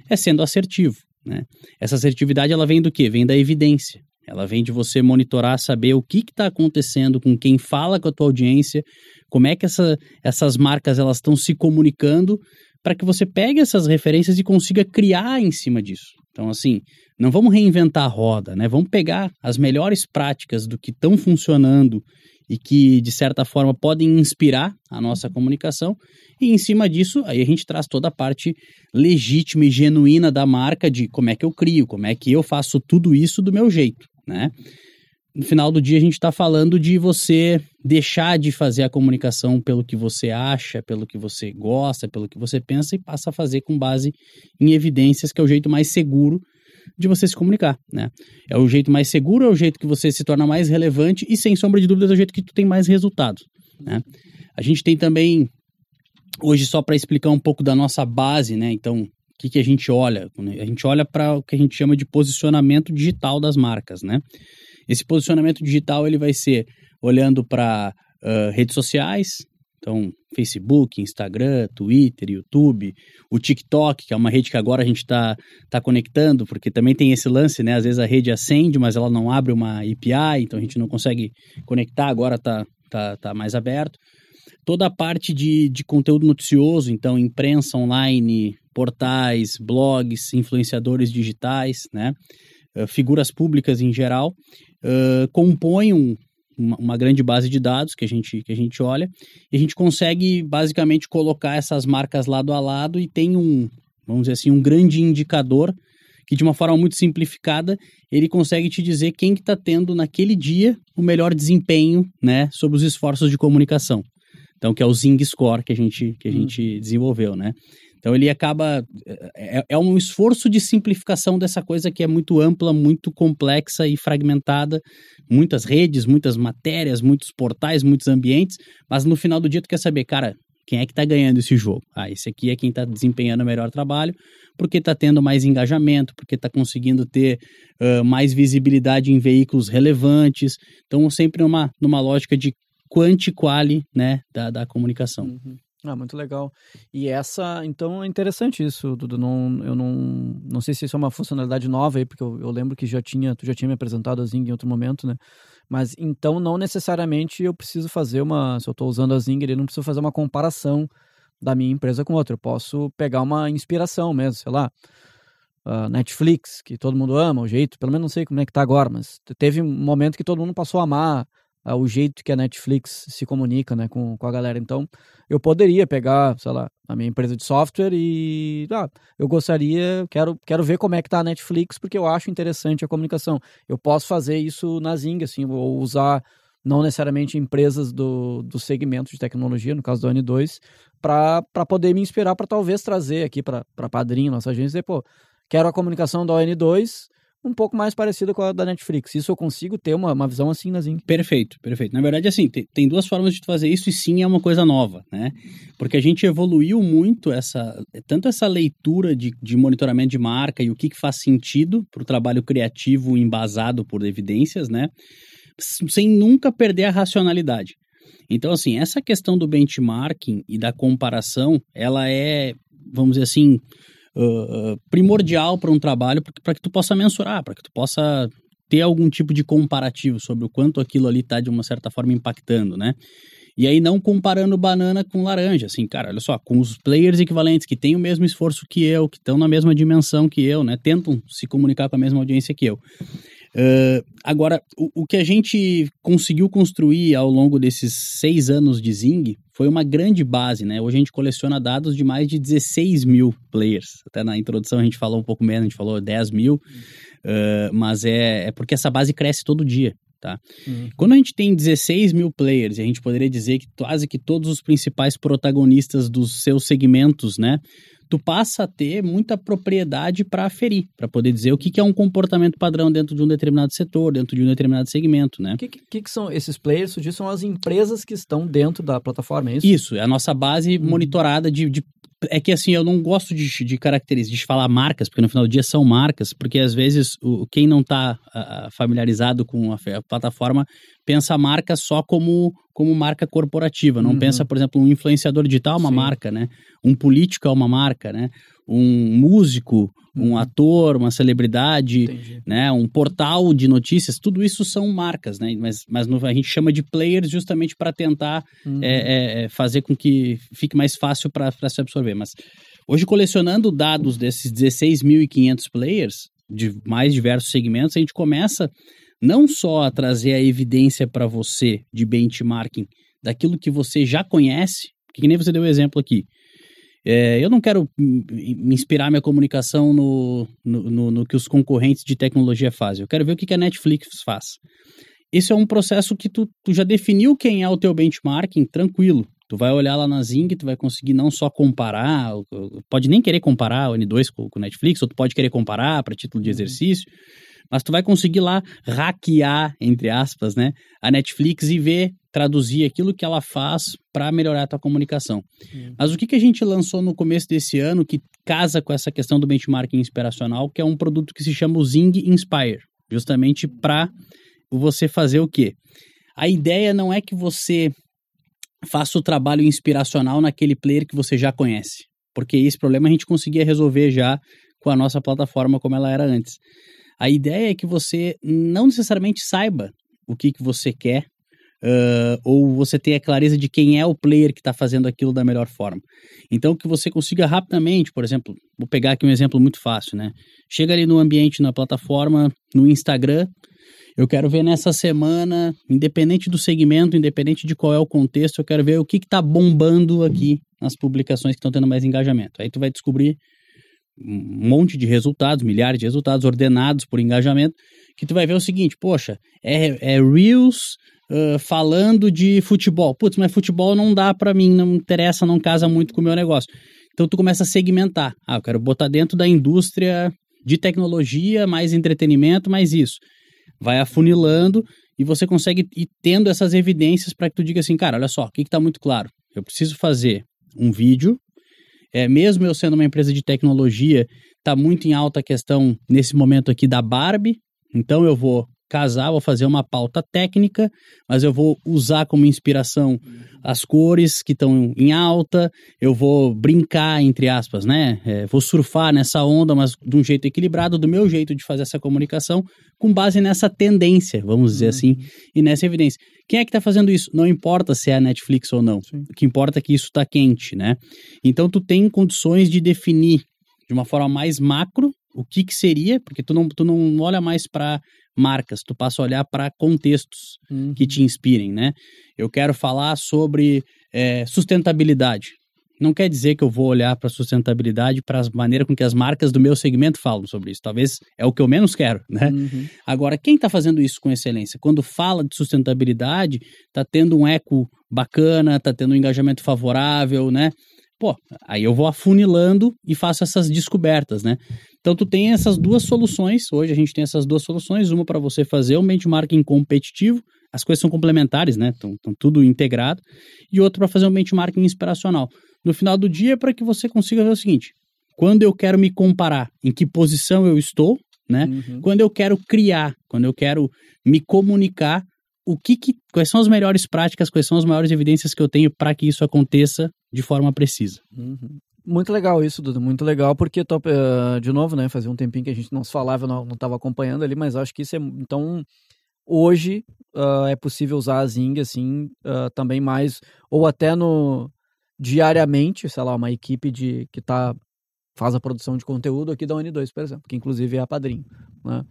É sendo assertivo, né? Essa assertividade ela vem do quê? Vem da evidência. Ela vem de você monitorar, saber o que está acontecendo com quem fala com a tua audiência, como é que essa, essas marcas elas estão se comunicando para que você pegue essas referências e consiga criar em cima disso. Então, assim, não vamos reinventar a roda, né? Vamos pegar as melhores práticas do que estão funcionando e que, de certa forma, podem inspirar a nossa comunicação. E, em cima disso, aí a gente traz toda a parte legítima e genuína da marca de como é que eu crio, como é que eu faço tudo isso do meu jeito, né? no final do dia a gente está falando de você deixar de fazer a comunicação pelo que você acha, pelo que você gosta, pelo que você pensa e passa a fazer com base em evidências, que é o jeito mais seguro de você se comunicar, né? É o jeito mais seguro, é o jeito que você se torna mais relevante e, sem sombra de dúvidas, é o jeito que tu tem mais resultados, né? A gente tem também, hoje, só para explicar um pouco da nossa base, né? Então, o que, que a gente olha? A gente olha para o que a gente chama de posicionamento digital das marcas, né? Esse posicionamento digital ele vai ser olhando para uh, redes sociais, então Facebook, Instagram, Twitter, YouTube, o TikTok, que é uma rede que agora a gente está tá conectando, porque também tem esse lance, né? Às vezes a rede acende, mas ela não abre uma API, então a gente não consegue conectar, agora está tá, tá mais aberto. Toda a parte de, de conteúdo noticioso, então imprensa online, portais, blogs, influenciadores digitais, né? Uh, figuras públicas em geral, uh, compõem um, uma, uma, grande base de dados que a, gente, que a gente olha e a gente consegue basicamente colocar essas marcas lado a lado e tem um, vamos dizer assim, um grande indicador que de uma forma muito simplificada ele consegue te dizer quem que está tendo naquele dia o melhor desempenho né, sobre os esforços de comunicação. Então, que é o Zing Score que a gente, que a hum. gente desenvolveu, né? Então ele acaba. É, é, um esforço de simplificação dessa coisa que é muito ampla, muito complexa e fragmentada. Muitas redes, muitas matérias, muitos portais, muitos ambientes. Mas no final do dia tu quer saber, cara, quem é que está ganhando esse jogo? Ah, esse aqui é quem está desempenhando o melhor trabalho, porque está tendo mais engajamento, porque está conseguindo ter uh, mais visibilidade em veículos relevantes. Então, sempre numa, numa lógica de quanti-quali né, da, da comunicação. Uhum. Ah, muito legal. E essa, então é interessante isso, Dudu. Não, eu não, não sei se isso é uma funcionalidade nova aí, porque eu, eu lembro que já tinha, tu já tinha me apresentado a Zing em outro momento, né? Mas então não necessariamente eu preciso fazer uma, se eu estou usando a Zing, eu não preciso fazer uma comparação da minha empresa com outra. Eu posso pegar uma inspiração mesmo, sei lá. Uh, Netflix, que todo mundo ama, o jeito, pelo menos não sei como é que tá agora, mas teve um momento que todo mundo passou a amar o jeito que a Netflix se comunica né, com, com a galera. Então, eu poderia pegar, sei lá, a minha empresa de software e ah, eu gostaria, quero, quero ver como é que tá a Netflix, porque eu acho interessante a comunicação. Eu posso fazer isso na Zing, assim, ou usar não necessariamente empresas do, do segmento de tecnologia, no caso do N2, para poder me inspirar para talvez trazer aqui para Padrinho, nossa agência, e pô, quero a comunicação da ON2, um pouco mais parecida com a da Netflix. Isso eu consigo ter uma, uma visão assim na Zing. Perfeito, perfeito. Na verdade, assim, tem, tem duas formas de fazer isso e sim é uma coisa nova, né? Porque a gente evoluiu muito essa, tanto essa leitura de, de monitoramento de marca e o que, que faz sentido para o trabalho criativo embasado por evidências, né? Sem nunca perder a racionalidade. Então, assim, essa questão do benchmarking e da comparação, ela é, vamos dizer assim, uh, primordial para um trabalho para que tu possa mensurar, para que tu possa ter algum tipo de comparativo sobre o quanto aquilo ali está de uma certa forma impactando, né? E aí não comparando banana com laranja, assim, cara, olha só, com os players equivalentes que têm o mesmo esforço que eu, que estão na mesma dimensão que eu, né? Tentam se comunicar com a mesma audiência que eu. Uh, agora, o, o, que a gente conseguiu construir ao longo desses seis anos de Zing foi uma grande base, né? Hoje a gente coleciona dados de mais de 16 mil players. Até na introdução a gente falou um pouco menos, a gente falou 10 mil, uh, mas é, é porque essa base cresce todo dia. Tá? Uhum. Quando a gente tem 16 mil players, a gente poderia dizer que quase que todos os principais protagonistas dos seus segmentos, né, tu passa a ter muita propriedade para aferir, para poder dizer o que, que é um comportamento padrão dentro de um determinado setor, dentro de um determinado segmento, né? O que, que, que, são esses players? Isso são as empresas que estão dentro da plataforma, é isso? Isso, é a nossa base hum. monitorada de, de é que assim, eu não gosto de, de caracterizar, de falar marcas, porque no final do dia são marcas, porque às vezes o, quem não está uh, familiarizado com a, a, plataforma pensa a marca só como, como marca corporativa, não uhum. pensa, por exemplo, um influenciador digital é uma Sim. marca, né? Um político é uma marca, né? Um músico, um uhum. ator, uma celebridade, Entendi. né? Um portal de notícias, tudo isso são marcas, né? Mas, mas no, a gente chama de players justamente para tentar uhum. é, é, fazer com que fique mais fácil para se absorver. Mas hoje, colecionando dados desses 16.500 players, de mais diversos segmentos, a gente começa não só a trazer a evidência para você de benchmarking daquilo que você já conhece, que nem você deu o exemplo aqui. É, eu não quero me inspirar minha comunicação no, no, no, no, que os concorrentes de tecnologia fazem. Eu quero ver o que, que a Netflix faz. Esse é um processo que tu, tu já definiu quem é o teu benchmarking, tranquilo. Tu vai olhar lá na Zing, tu vai conseguir não só comparar, pode nem querer comparar o N2 com o Netflix, ou tu pode querer comparar para título de uhum. Mas tu vai conseguir lá hackear, entre aspas, né, a Netflix e ver, traduzir aquilo que ela faz para melhorar a tua comunicação. Uhum. Mas o que, que a gente lançou no começo desse ano que casa com essa questão do benchmarking inspiracional, que é um produto que se chama o Zing Inspire, justamente para você fazer o quê? A ideia não é que você faça o trabalho inspiracional naquele player que você já conhece, porque esse problema a gente conseguia resolver já com a nossa plataforma como ela era antes. A ideia é que você não necessariamente saiba o que, que você quer, uh, ou você tenha clareza de quem é o player que está fazendo aquilo da melhor forma. Então, que você consiga rapidamente, por exemplo, vou pegar aqui um exemplo muito fácil, né? Chega ali no ambiente, na plataforma, no Instagram, eu quero ver nessa semana, independente do segmento, independente de qual é o contexto, eu quero ver o que está bombando aqui nas publicações que estão tendo mais engajamento. Aí tu vai descobrir um monte de resultados, milhares de resultados ordenados por engajamento, que tu vai ver o seguinte, poxa, é, é Reels uh, falando de futebol. Putz, mas futebol não dá para mim, não interessa, não casa muito com o meu negócio. Então tu começa a segmentar. Ah, eu quero botar dentro da indústria de tecnologia, mais entretenimento, mais isso. Vai afunilando e você consegue ir tendo essas evidências para que tu diga assim, cara, olha só, o que está muito claro? Eu preciso fazer um vídeo é, mesmo eu sendo uma empresa de tecnologia, está muito em alta a questão nesse momento aqui da Barbie. Então eu vou casar, vou fazer uma pauta técnica, mas eu vou usar como inspiração as cores que estão em alta, eu vou brincar, entre aspas, né? É, vou surfar nessa onda, mas de um jeito equilibrado, do meu jeito de fazer essa comunicação, com base nessa tendência, vamos dizer uhum. assim, e nessa evidência. Quem é que está fazendo isso? Não importa se é a Netflix ou não. Sim. O que importa é que isso está quente, né? Então tu tem condições de definir de uma forma mais macro o que, que seria, porque tu não, tu não olha mais para marcas, tu passa a olhar para contextos uhum. que te inspirem, né? Eu quero falar sobre é, sustentabilidade. Não quer dizer que eu vou olhar para sustentabilidade para a maneira com que as marcas do meu segmento falam sobre isso. Talvez é o que eu menos quero, né? Uhum. Agora, quem está fazendo isso com excelência? Quando fala de sustentabilidade, está tendo um eco bacana, está tendo um engajamento favorável, né? Pô, aí eu vou afunilando e faço essas descobertas, né? Então tu tem essas duas soluções, hoje a gente tem essas duas soluções, uma para você fazer um benchmarking competitivo, as coisas são complementares, né? Estão tudo integrado, e outra para fazer um benchmarking inspiracional. No final do dia, é para que você consiga ver o seguinte: quando eu quero me comparar em que posição eu estou, né? Uhum. Quando eu quero criar, quando eu quero me comunicar, o que, que quais são as melhores práticas, quais são as maiores evidências que eu tenho para que isso aconteça de forma precisa. Uhum. Muito legal isso, Dudu, muito legal, porque, uh, de novo, né, fazia um tempinho que a gente não se falava, não estava acompanhando ali, mas acho que isso é, então, hoje uh, é possível usar a Zing, assim, uh, também mais, ou até no, diariamente, sei lá, uma equipe de, que tá, faz a produção de conteúdo aqui da Uni2, por exemplo, que inclusive é a padrinho, né,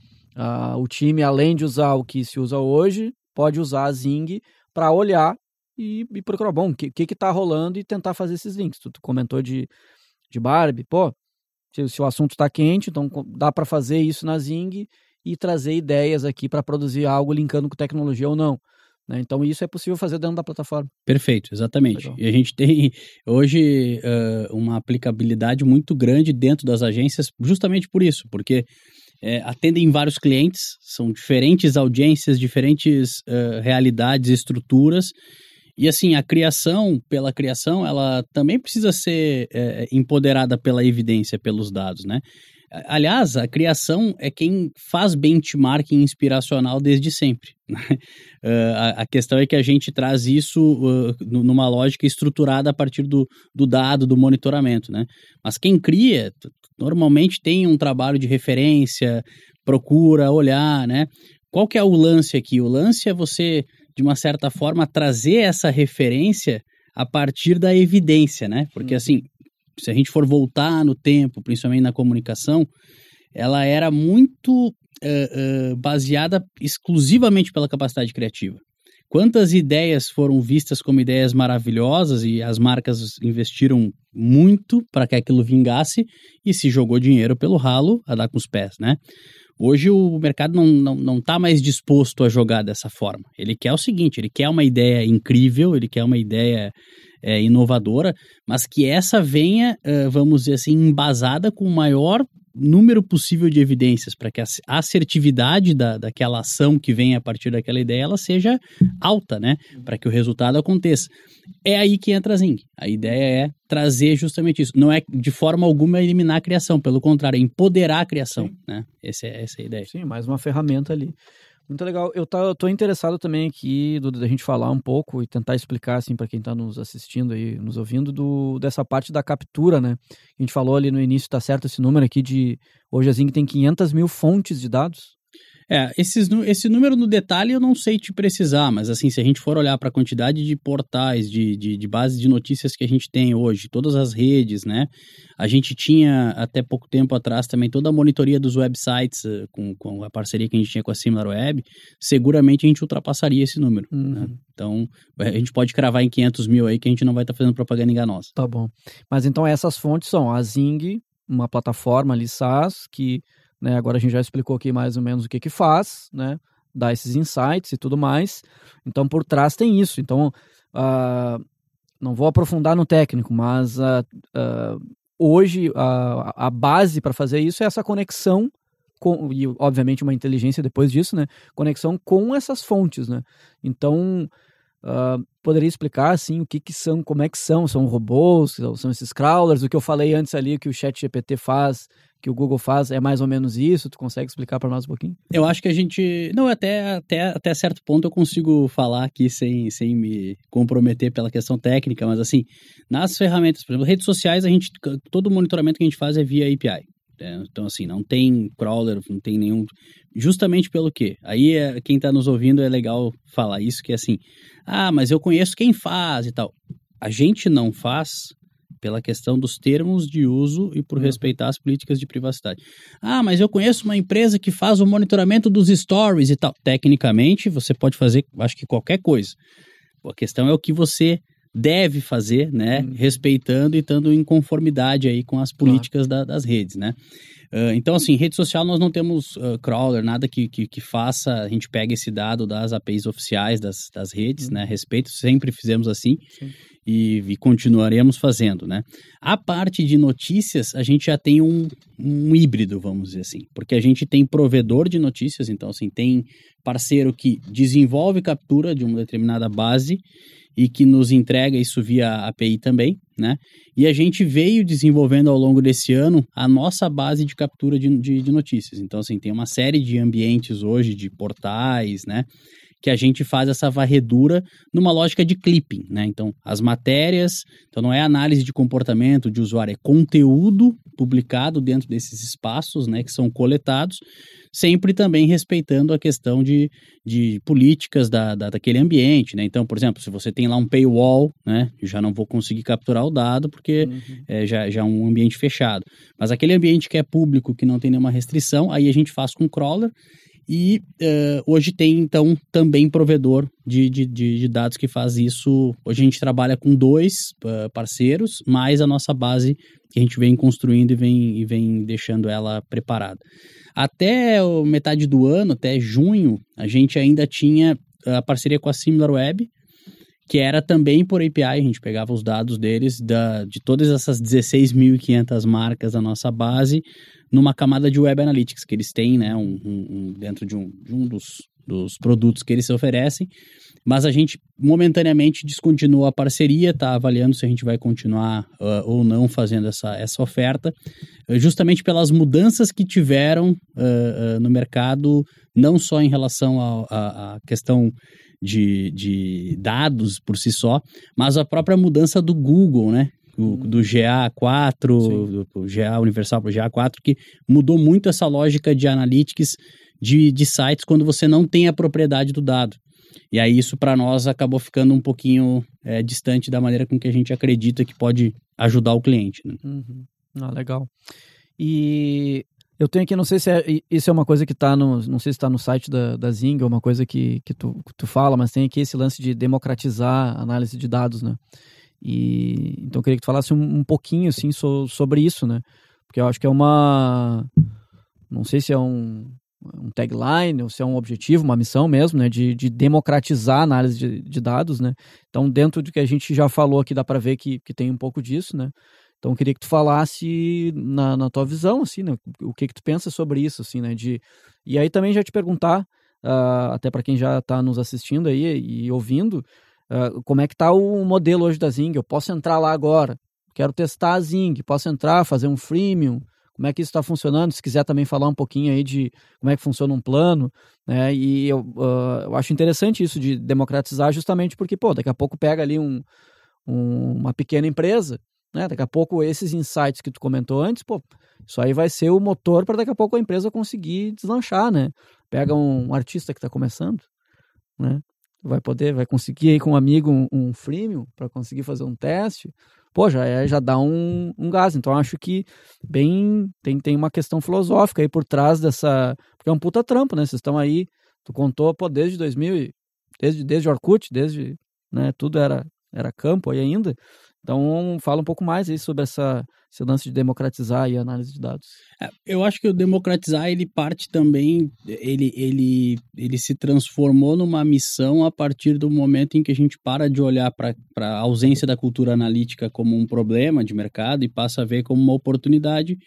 o time, além de usar o que se usa hoje, pode usar a Zing para olhar e, e procurar, bom, o que, que que tá rolando e tentar fazer esses links. Tu, tu comentou de, de Barbie, pô, se, se o assunto está quente, então dá para fazer isso na Zing e trazer ideias aqui para produzir algo linkando com tecnologia ou não. Né? Então isso é possível fazer dentro da plataforma. Perfeito, exatamente. Legal. E a gente [laughs] tem hoje uh, uma aplicabilidade muito grande dentro das agências, justamente por isso, porque é, atendem vários clientes, são diferentes audiências, diferentes uh, realidades, estruturas, e assim, a criação, pela criação, ela também precisa ser é, empoderada pela evidência, pelos dados, né? Aliás, a criação é quem faz benchmarking inspiracional desde sempre. [laughs] Né? Uh, a, questão é que a gente traz isso uh, numa lógica estruturada a partir do, do dado, do monitoramento, né? Mas quem cria, normalmente tem um trabalho de referência, procura olhar, né? Qual que é o lance aqui? O lance é você de uma certa forma, trazer essa referência a partir da evidência, né? Porque, uhum. assim, se a gente for voltar no tempo, principalmente na comunicação, ela era muito uh, uh, baseada exclusivamente pela capacidade criativa. Quantas ideias foram vistas como ideias maravilhosas e as marcas investiram muito para que aquilo vingasse e se jogou dinheiro pelo ralo a dar com os pés, né? Hoje o mercado não está não, não tá mais disposto a jogar dessa forma. Ele quer o seguinte: ele quer uma ideia incrível, ele quer uma ideia é, inovadora, mas que essa venha, vamos dizer assim, embasada com o maior número possível de evidências para que a assertividade da, daquela ação que vem a partir daquela ideia ela seja alta, né? Para que o resultado aconteça. É aí que entra a Zing. A ideia é trazer justamente isso. Não é de forma alguma eliminar a criação, pelo contrário, é empoderar a criação, Sim. né? Essa é, essa é a ideia. Sim, mais uma ferramenta ali. Muito legal. Eu tá, tô interessado também aqui do, da gente falar um pouco e tentar explicar assim para quem está nos assistindo aí, nos ouvindo do dessa parte da captura, né? A gente falou ali no início, tá certo esse número aqui de hoje a Zing tem 500 mil fontes de dados. É, esses, esse número no detalhe eu não sei te precisar, mas assim, se a gente for olhar para a quantidade de portais, de, de, de bases de notícias que a gente tem hoje, todas as redes, né? A gente tinha até pouco tempo atrás também toda a monitoria dos websites eh, com, com a parceria que a gente tinha com a SimilarWeb, seguramente a gente ultrapassaria esse número. Né? Uhum. Né? Então, a gente pode cravar em 500 mil aí que a gente não vai estar tá fazendo propaganda enganosa. Tá bom. Mas então essas fontes são a Zing, uma plataforma ali SaaS que né? Agora a gente já explicou aqui mais ou menos o que que faz, né? Dá esses insights e tudo mais. Então por trás tem isso. Então uh, não vou aprofundar no técnico, mas uh, uh, hoje a, base para fazer isso é essa conexão com, e obviamente uma inteligência depois disso, né? Conexão com essas fontes, né? Então Uh, poderia explicar assim o que, que são, como é que são? São robôs, são esses crawlers? O que eu falei antes ali que o Chat GPT faz, que o Google faz, é mais ou menos isso? Tu consegue explicar para nós um pouquinho? Eu acho que a gente, não até até até certo ponto eu consigo falar aqui sem, sem me comprometer pela questão técnica, mas assim nas ferramentas, por exemplo, redes sociais a gente todo o monitoramento que a gente faz é via API. Né? Então, assim, não tem crawler, não tem nenhum. Justamente pelo quê? Aí é, quem está nos ouvindo é legal falar isso, que é assim, ah, mas eu conheço quem faz e tal. A gente não faz pela questão dos termos de uso e por uhum. respeitar as políticas de privacidade. Ah, mas eu conheço uma empresa que faz o monitoramento dos stories e tal. Tecnicamente, você pode fazer, acho que qualquer coisa. A questão é o que você deve fazer, né? Uhum. Respeitando e estando em conformidade aí com as políticas da, das redes, né? Uh, então, assim, rede social nós não temos uh, crawler, nada que, que, que, faça, a gente pega esse dado das APIs oficiais das, das redes, uhum. né? Respeito, sempre fizemos assim. Sim. e, e, continuaremos fazendo, né? A parte de notícias, a gente já tem um, um híbrido, vamos dizer assim, porque a gente tem provedor de notícias, então assim, tem parceiro que desenvolve captura de uma determinada base e que nos entrega isso via API também, né? E a gente veio desenvolvendo ao longo desse ano a nossa base de captura de, de, de notícias. Então, assim, tem uma série de ambientes hoje, de portais, né? Que a gente faz essa varredura numa lógica de clipping, né? Então, as matérias, então não é análise de comportamento de usuário, é conteúdo publicado dentro desses espaços, né, que são coletados, sempre também respeitando a questão de, de políticas da, da, daquele ambiente, né? Então, por exemplo, se você tem lá um paywall, né, eu já não vou conseguir capturar o dado porque uhum. é, já, já é um ambiente fechado. Mas aquele ambiente que é público, que não tem nenhuma restrição, aí a gente faz com crawler e uh, hoje tem, então, também provedor de, de, de, dados que faz isso. Hoje a gente trabalha com dois uh, parceiros, mais a nossa base que a gente vem construindo e vem, e vem deixando ela preparada. Até metade do ano, até junho, a gente ainda tinha a parceria com a SimilarWeb, que era também por API, a gente pegava os dados deles, da, de todas essas 16.500 marcas da nossa base, numa camada de Web Analytics que eles têm, né, um, um, dentro de um, de um dos, dos produtos que eles oferecem. Mas a gente momentaneamente descontinuou a parceria, está avaliando se a gente vai continuar uh, ou não fazendo essa, essa oferta, uh, justamente pelas mudanças que tiveram uh, no mercado, não só em relação à questão de, de dados por si só, mas a própria mudança do Google, né? do, do GA4, do, do GA Universal para o GA4, que mudou muito essa lógica de analytics de, de sites quando você não tem a propriedade do dado. E aí isso para nós acabou ficando um pouquinho é, distante da maneira com que a gente acredita que pode ajudar o cliente. Né? Uhum. Ah, legal. E eu tenho aqui, não sei se é, isso é uma coisa que está no, não sei se está no site da, da Zing ou uma coisa que, que, tu, tu fala, mas tem aqui esse lance de democratizar análise de dados, né? E então eu queria que tu falasse um, um pouquinho assim so, sobre isso, né? Porque eu acho que é uma não sei se é um, um tagline ou se é um objetivo, uma missão mesmo, né, de, de democratizar a análise de, de, dados, né? Então, dentro do que a gente já falou aqui, dá para ver que, que tem um pouco disso, né? Então, queria que tu falasse na, na tua visão, assim, né? O que que tu pensa sobre isso, assim, né? De, e aí também já te perguntar, uh, até para quem já está nos assistindo aí e ouvindo, Uh, como é que está o modelo hoje da Zing? Eu posso entrar lá agora, quero testar a Zing, posso entrar, fazer um freemium, como é que isso está funcionando? Se quiser também falar um pouquinho aí de como é que funciona um plano, né? E eu, uh, eu acho interessante isso de democratizar justamente porque, pô, daqui a pouco pega ali um, um, uma pequena empresa, né? Daqui a pouco esses insights que tu comentou antes, pô, isso aí vai ser o motor para daqui a pouco a empresa conseguir deslanchar, né? Pega um artista que está começando, né? vai poder, vai conseguir aí com um amigo um, um freemium para conseguir fazer um teste, pô, já, é, já dá um, um gás. Então acho que bem tem, tem uma questão filosófica aí por trás dessa. Porque é um puta trampo, né? Vocês estão aí, tu contou, pô, desde 2000, desde, desde Orkut, desde. Né, tudo era, era campo aí ainda. Então, fala um pouco mais aí sobre essa, esse lance de democratizar e análise de dados. É, eu acho que o democratizar, ele parte também, ele, ele, ele se transformou numa missão a partir do momento em que a gente para de olhar para a ausência da cultura analítica como um problema de mercado e passa a ver como uma oportunidade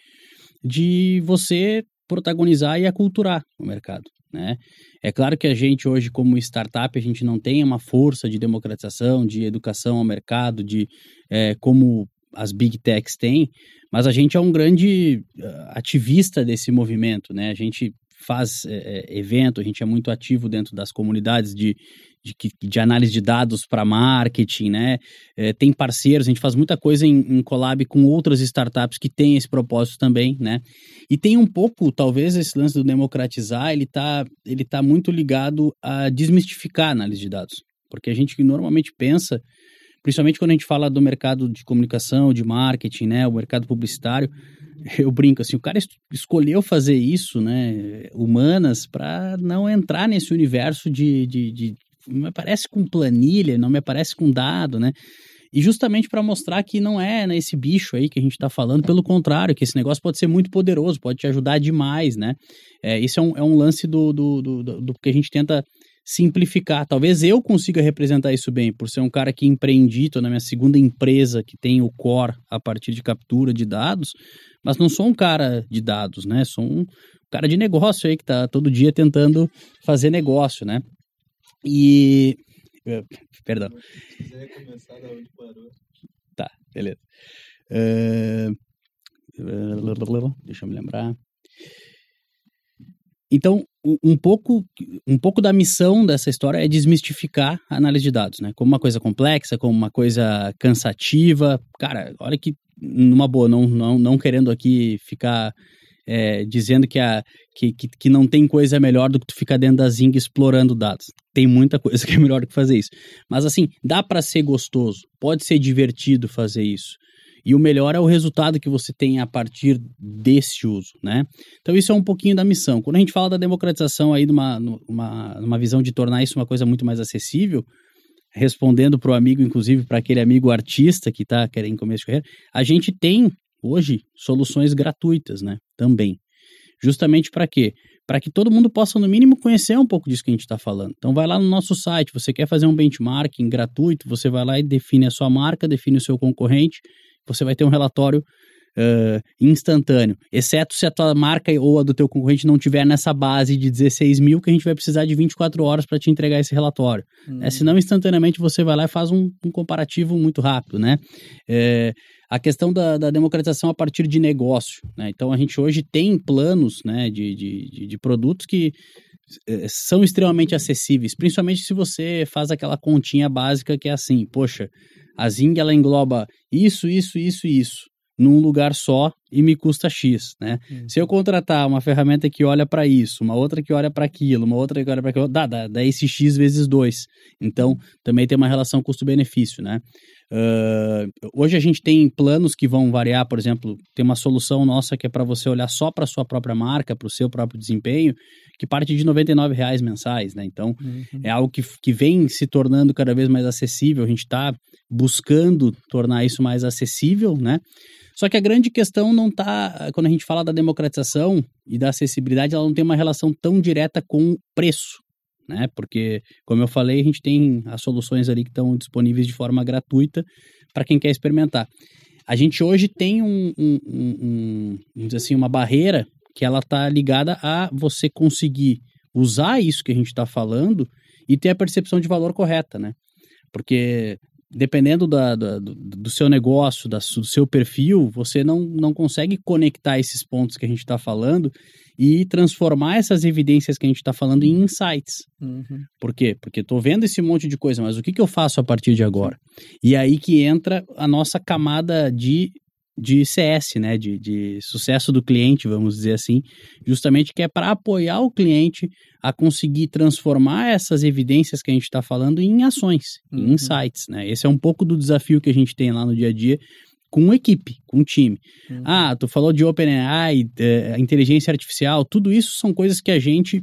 de você protagonizar e aculturar o mercado. Né? É claro que a gente hoje, como startup, a gente não tem uma força de democratização, de educação ao mercado, de é, como as big techs têm, mas a gente é um grande uh, ativista desse movimento, né? A gente faz é, evento, a gente é muito ativo dentro das comunidades de, de, de análise de dados para marketing, né? É, tem parceiros, a gente faz muita coisa em, em collab com outras startups que têm esse propósito também, né? E tem um pouco, talvez, esse lance do democratizar, ele tá, ele tá muito ligado a desmistificar a análise de dados. Porque a gente normalmente pensa, principalmente quando a gente fala do mercado de comunicação, de marketing, né? O mercado publicitário, eu brinco assim, o cara escolheu fazer isso, né, humanas, para não entrar nesse universo de, de, de, me aparece com planilha, não me aparece com dado, né? E justamente para mostrar que não é né, esse bicho aí que a gente está falando, pelo contrário, que esse negócio pode ser muito poderoso, pode te ajudar demais, né? É, esse é um, é um lance do, do, do, do, que a gente tenta simplificar. Talvez eu consiga representar isso bem, por ser um cara que empreendi, estou na minha segunda empresa que tem o core a partir de captura de dados, mas não sou um cara de dados, né? Sou um cara de negócio aí que está todo dia tentando fazer negócio, né? E. Eh, perdão. Se quiser começar da onde parou. Tá, beleza. Uh... Deixa eu me lembrar. Então, um pouco, um pouco da missão dessa história é desmistificar a análise de dados, né? Como uma coisa complexa, como uma coisa cansativa. Cara, olha que, numa boa, não, não, não querendo aqui ficar é, dizendo que, a, que, que, que, não tem coisa melhor do que tu ficar dentro da Zing explorando dados. Tem muita coisa [laughs] que é melhor do que fazer isso. Mas assim, dá para ser gostoso, pode ser divertido fazer isso. E o melhor é o resultado que você tem a partir desse uso, né? Então isso é um pouquinho da missão. Quando a gente fala da democratização aí numa, numa, numa visão de tornar isso uma coisa muito mais acessível, respondendo para o amigo, inclusive para aquele amigo artista que está querendo começo de carreira, a gente tem hoje soluções gratuitas, né? Também. Justamente para quê? Para que todo mundo possa, no mínimo, conhecer um pouco disso que a gente está falando. Então, vai lá no nosso site, você quer fazer um benchmarking gratuito, você vai lá e define a sua marca, define o seu concorrente, você vai ter um relatório uh, instantâneo, exceto se a tua marca ou a do teu concorrente não tiver nessa base de 16 mil, que a gente vai precisar de 24 horas para te entregar esse relatório. Uhum. É, senão, instantaneamente, você vai lá e faz um, um comparativo muito rápido, né? É, a questão da, da, democratização a partir de negócio, né? Então, a gente hoje tem planos né, de, de, de produtos que são extremamente acessíveis, principalmente se você faz aquela continha básica que é assim, poxa, a Zing ela engloba isso, isso, isso e isso num lugar só e me custa X, né? Uhum. Se eu contratar uma ferramenta que olha para isso, uma outra que olha para aquilo, uma outra que olha para aquilo, dá, dá, dá esse X vezes 2. Então, também tem uma relação custo-benefício, né? Uh, hoje a gente tem planos que vão variar, por exemplo, tem uma solução nossa que é para você olhar só para sua própria marca, para o seu próprio desempenho, que parte de R$ reais mensais, né? Então uhum. é algo que, que vem se tornando cada vez mais acessível. A gente está buscando tornar isso mais acessível, né? Só que a grande questão não está quando a gente fala da democratização e da acessibilidade, ela não tem uma relação tão direta com o preço né? Porque, como eu falei, a gente tem as soluções ali que estão disponíveis de forma gratuita para quem quer experimentar. A gente hoje tem um, um, um, um assim, uma barreira que ela está ligada a você conseguir usar isso que a gente está falando e ter a percepção de valor correta, né? Porque dependendo da, da, do, do, seu negócio, da, do seu perfil, você não, não consegue conectar esses pontos que a gente está falando e transformar essas evidências que a gente está falando em insights. Uhum. Por quê? Porque estou vendo esse monte de coisa, mas o que, que eu faço a partir de agora? E aí que entra a nossa camada de de CS, né, de, de sucesso do cliente, vamos dizer assim, justamente que é para apoiar o cliente a conseguir transformar essas evidências que a gente está falando em ações, uhum. em insights, né? Esse é um pouco do desafio que a gente tem lá no dia a dia com equipe, com time. Uhum. Ah, tu falou de OpenAI, é, inteligência artificial, tudo isso são coisas que a gente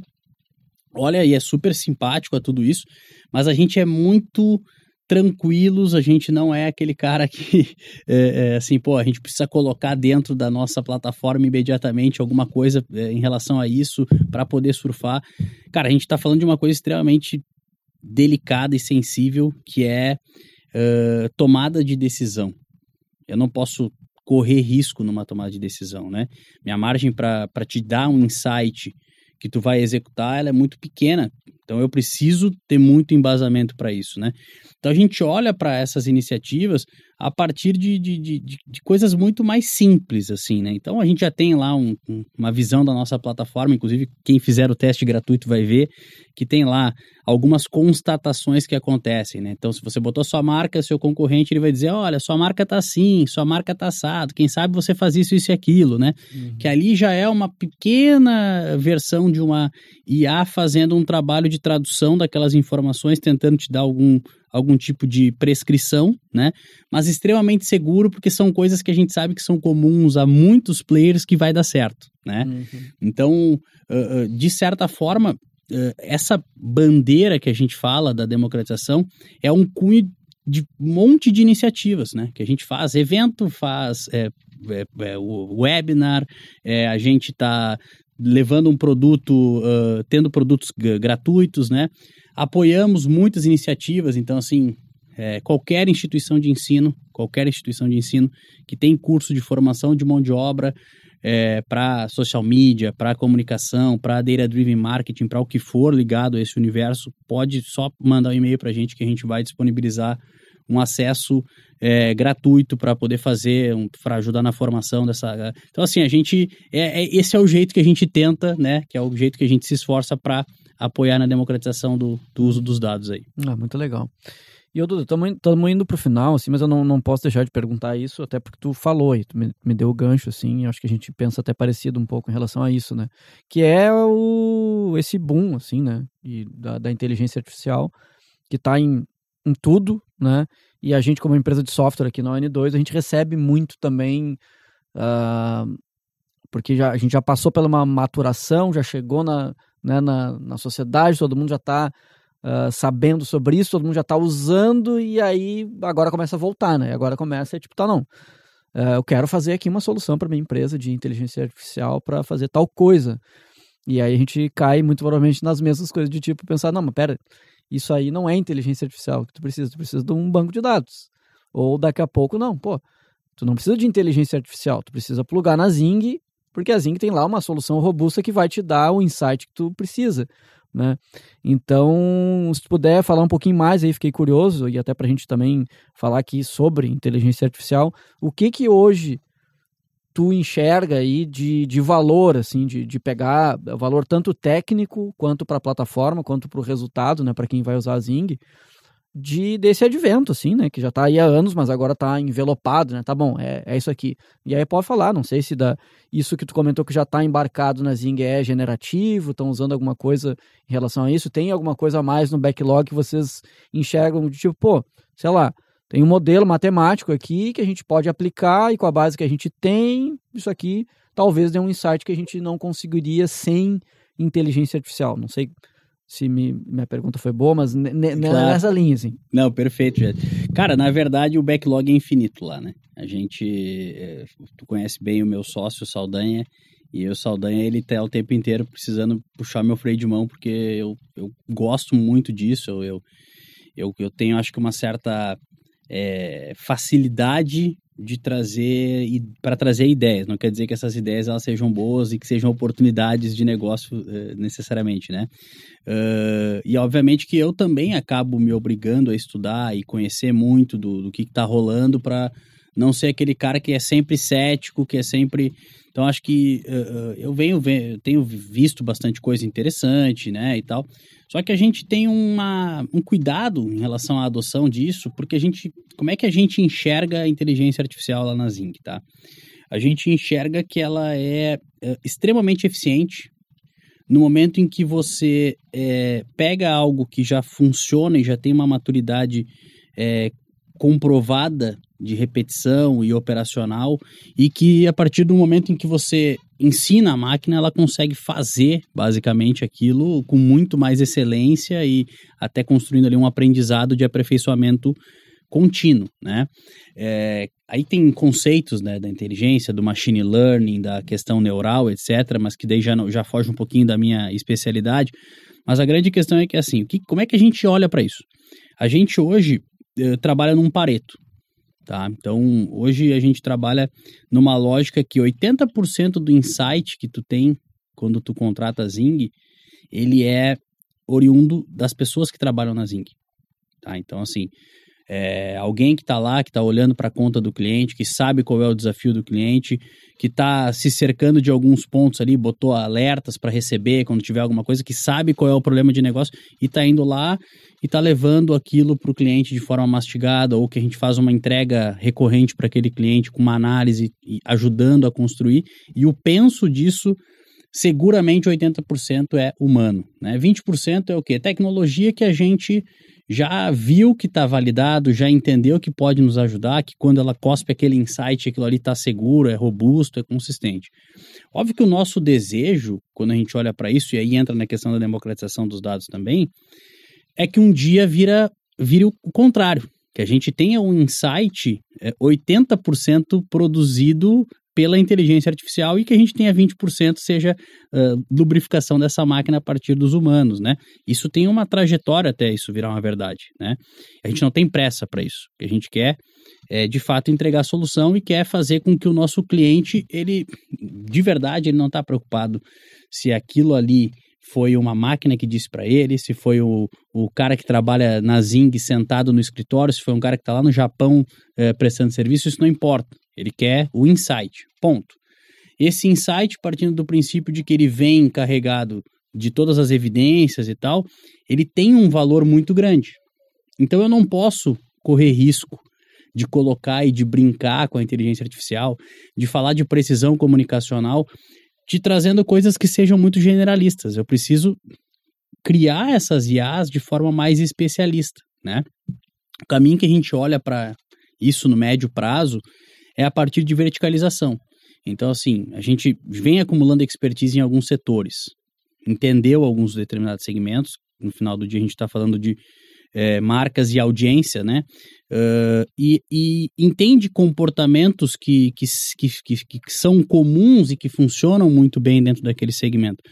olha e é super simpático a tudo isso, mas a gente é muito tranquilos, a gente não é aquele cara que, [laughs] é, é, assim, pô, a gente precisa colocar dentro da nossa plataforma imediatamente alguma coisa é, em relação a isso para poder surfar. Cara, a gente está falando de uma coisa extremamente delicada e sensível, que é uh, tomada de decisão. Eu não posso correr risco numa tomada de decisão, né? Minha margem para te dar um insight que tu vai executar, ela é muito pequena. Então eu preciso ter muito embasamento para isso, né? Então a gente olha para essas iniciativas a partir de, de, de, de, coisas muito mais simples, assim, né? Então a gente já tem lá um, um, uma visão da nossa plataforma, inclusive quem fizer o teste gratuito vai ver que tem lá algumas constatações que acontecem, né? Então se você botou sua marca, seu concorrente, ele vai dizer, olha, sua marca tá assim, sua marca tá assado, quem sabe você faz isso, isso e aquilo, né? Uhum. Que ali já é uma pequena versão de uma IA fazendo um trabalho de tradução daquelas informações, tentando te dar algum algum tipo de prescrição, né? Mas extremamente seguro, porque são coisas que a gente sabe que são comuns a muitos players que vai dar certo, né? Uhum. Então, uh, de certa forma, uh, essa bandeira que a gente fala da democratização é um cunho de um monte de iniciativas, né? Que a gente faz evento, faz é, é, é, o webinar, é, a gente está levando um produto, uh, tendo produtos gratuitos, né? Apoiamos muitas iniciativas, então assim, é, qualquer instituição de ensino, qualquer instituição de ensino que tem curso de formação de mão de obra é, para social media, para comunicação, para data driven marketing, para o que for ligado a esse universo, pode só mandar um e-mail para a gente que a gente vai disponibilizar um acesso é, gratuito para poder fazer, um, para ajudar na formação dessa. Então, assim, a gente. É, é, esse é o jeito que a gente tenta, né? Que é o jeito que a gente se esforça para apoiar na democratização do, do, uso dos dados aí. Ah, muito legal. E eu, Dudu, estamos indo para o final, assim, mas eu não, não posso deixar de perguntar isso, até porque tu falou aí, tu me, me deu o gancho, assim, acho que a gente pensa até parecido um pouco em relação a isso, né? Que é o, esse boom, assim, né? E da, da inteligência artificial, que está em, em tudo, né? E a gente, como empresa de software aqui na ON2, a gente recebe muito também, uh, porque já, a gente já passou pela uma maturação, já chegou na, né, na, na sociedade, todo mundo já está uh, sabendo sobre isso, todo mundo já está usando, e aí agora começa a voltar, né? Agora começa, tipo, tá, não. Uh, eu quero fazer aqui uma solução para minha empresa de inteligência artificial para fazer tal coisa. E aí a gente cai muito provavelmente nas mesmas coisas de tipo pensar, não, mas pera, isso aí não é inteligência artificial que tu precisa, tu precisa de um banco de dados. Ou daqui a pouco, não, pô, tu não precisa de inteligência artificial, tu precisa plugar na Zing, porque a Zing tem lá uma solução robusta que vai te dar o insight que tu precisa. Né? Então, se tu puder falar um pouquinho mais aí, fiquei curioso, e até para a gente também falar aqui sobre inteligência artificial, o que que hoje tu enxerga aí de, de valor, assim, de, de pegar valor tanto técnico quanto para a plataforma, quanto para o resultado, né, para quem vai usar a Zing, de desse advento, assim, né, que já está aí há anos, mas agora está envelopado, né, tá bom, é, é isso aqui. E aí pode falar, não sei se da, isso que tu comentou que já está embarcado na Zing é generativo, estão usando alguma coisa em relação a isso, tem alguma coisa a mais no backlog que vocês enxergam de tipo, pô, sei lá, tem um modelo matemático aqui que a gente pode aplicar e com a base que a gente tem, isso aqui talvez dê um insight que a gente não conseguiria sem inteligência artificial. Não sei se me, minha pergunta foi boa, mas claro. nessa linha, assim. Não, perfeito, Jed. Cara, na verdade o backlog é infinito lá, né? A gente, é, tu conhece bem o meu sócio, o Saldanha, e o Saldanha, ele tá o tempo inteiro precisando puxar meu freio de mão, porque eu, eu gosto muito disso, eu, eu, eu tenho, acho que uma certa é, facilidade de trazer para trazer ideias. Não quer dizer que essas ideias elas sejam boas e que sejam oportunidades de negócio uh, necessariamente, né? Uh, e obviamente que eu também acabo me obrigando a estudar e conhecer muito do, do que está rolando para não ser aquele cara que é sempre cético, que é sempre. Então acho que uh, eu venho, tenho visto bastante coisa interessante, né, e tal. Só que a gente tem uma, um cuidado em relação à adoção disso, porque a gente. Como é que a gente enxerga a inteligência artificial lá na Zinc, tá? A gente enxerga que ela é, é extremamente eficiente no momento em que você é, pega algo que já funciona e já tem uma maturidade é, comprovada de repetição e operacional e que a partir do momento em que você ensina a máquina, ela consegue fazer basicamente aquilo com muito mais excelência e até construindo ali um aprendizado de aperfeiçoamento contínuo, né? É, aí tem conceitos né, da inteligência, do machine learning, da questão neural, etc., mas que daí já, já foge um pouquinho da minha especialidade. Mas a grande questão é que, assim, que, como é que a gente olha para isso? A gente hoje trabalha num pareto, Tá? Então, hoje a gente trabalha numa lógica que 80% do insight que tu tem quando tu contrata a Zing, ele é oriundo das pessoas que trabalham na Zing. Tá? Então, assim, é, alguém que está lá, que está olhando para a conta do cliente, que sabe qual é o desafio do cliente, que está se cercando de alguns pontos ali, botou alertas para receber quando tiver alguma coisa, que sabe qual é o problema de negócio e está indo lá e está levando aquilo para o cliente de forma mastigada ou que a gente faz uma entrega recorrente para aquele cliente com uma análise e ajudando a construir. E o penso disso seguramente 80% é humano, né? 20% é o que? Tecnologia que a gente já viu que está validado, já entendeu que pode nos ajudar, que quando ela cospe aquele insight, aquilo ali está seguro, é robusto, é consistente. Óbvio que o nosso desejo, quando a gente olha para isso, e aí entra na questão da democratização dos dados também, é que um dia vira, vire o contrário, que a gente tenha um insight é, 80% produzido pela inteligência artificial e que a gente tenha 20% seja uh, lubrificação dessa máquina a partir dos humanos, né? Isso tem uma trajetória até isso virar uma verdade, né? A gente não tem pressa para isso. O que a gente quer é, de fato, entregar a solução e quer fazer com que o nosso cliente, ele, de verdade, ele não está preocupado se aquilo ali foi uma máquina que disse para ele, se foi o, o cara que trabalha na Zing sentado no escritório, se foi um cara que está lá no Japão é, prestando serviço, isso não importa. Ele quer o insight, ponto. Esse insight, partindo do princípio de que ele vem carregado de todas as evidências e tal, ele tem um valor muito grande. Então eu não posso correr risco de colocar e de brincar com a inteligência artificial, de falar de precisão comunicacional, te trazendo coisas que sejam muito generalistas. Eu preciso criar essas IAs de forma mais especialista, né? O caminho que a gente olha para isso no médio prazo é a partir de verticalização. Então, assim, a gente vem acumulando expertise em alguns setores, entendeu alguns determinados segmentos. No final do dia, a gente está falando de é, marcas e audiência, né? Uh, e, e, entende comportamentos que, que, que, que, são comuns e que funcionam muito bem dentro daquele segmento.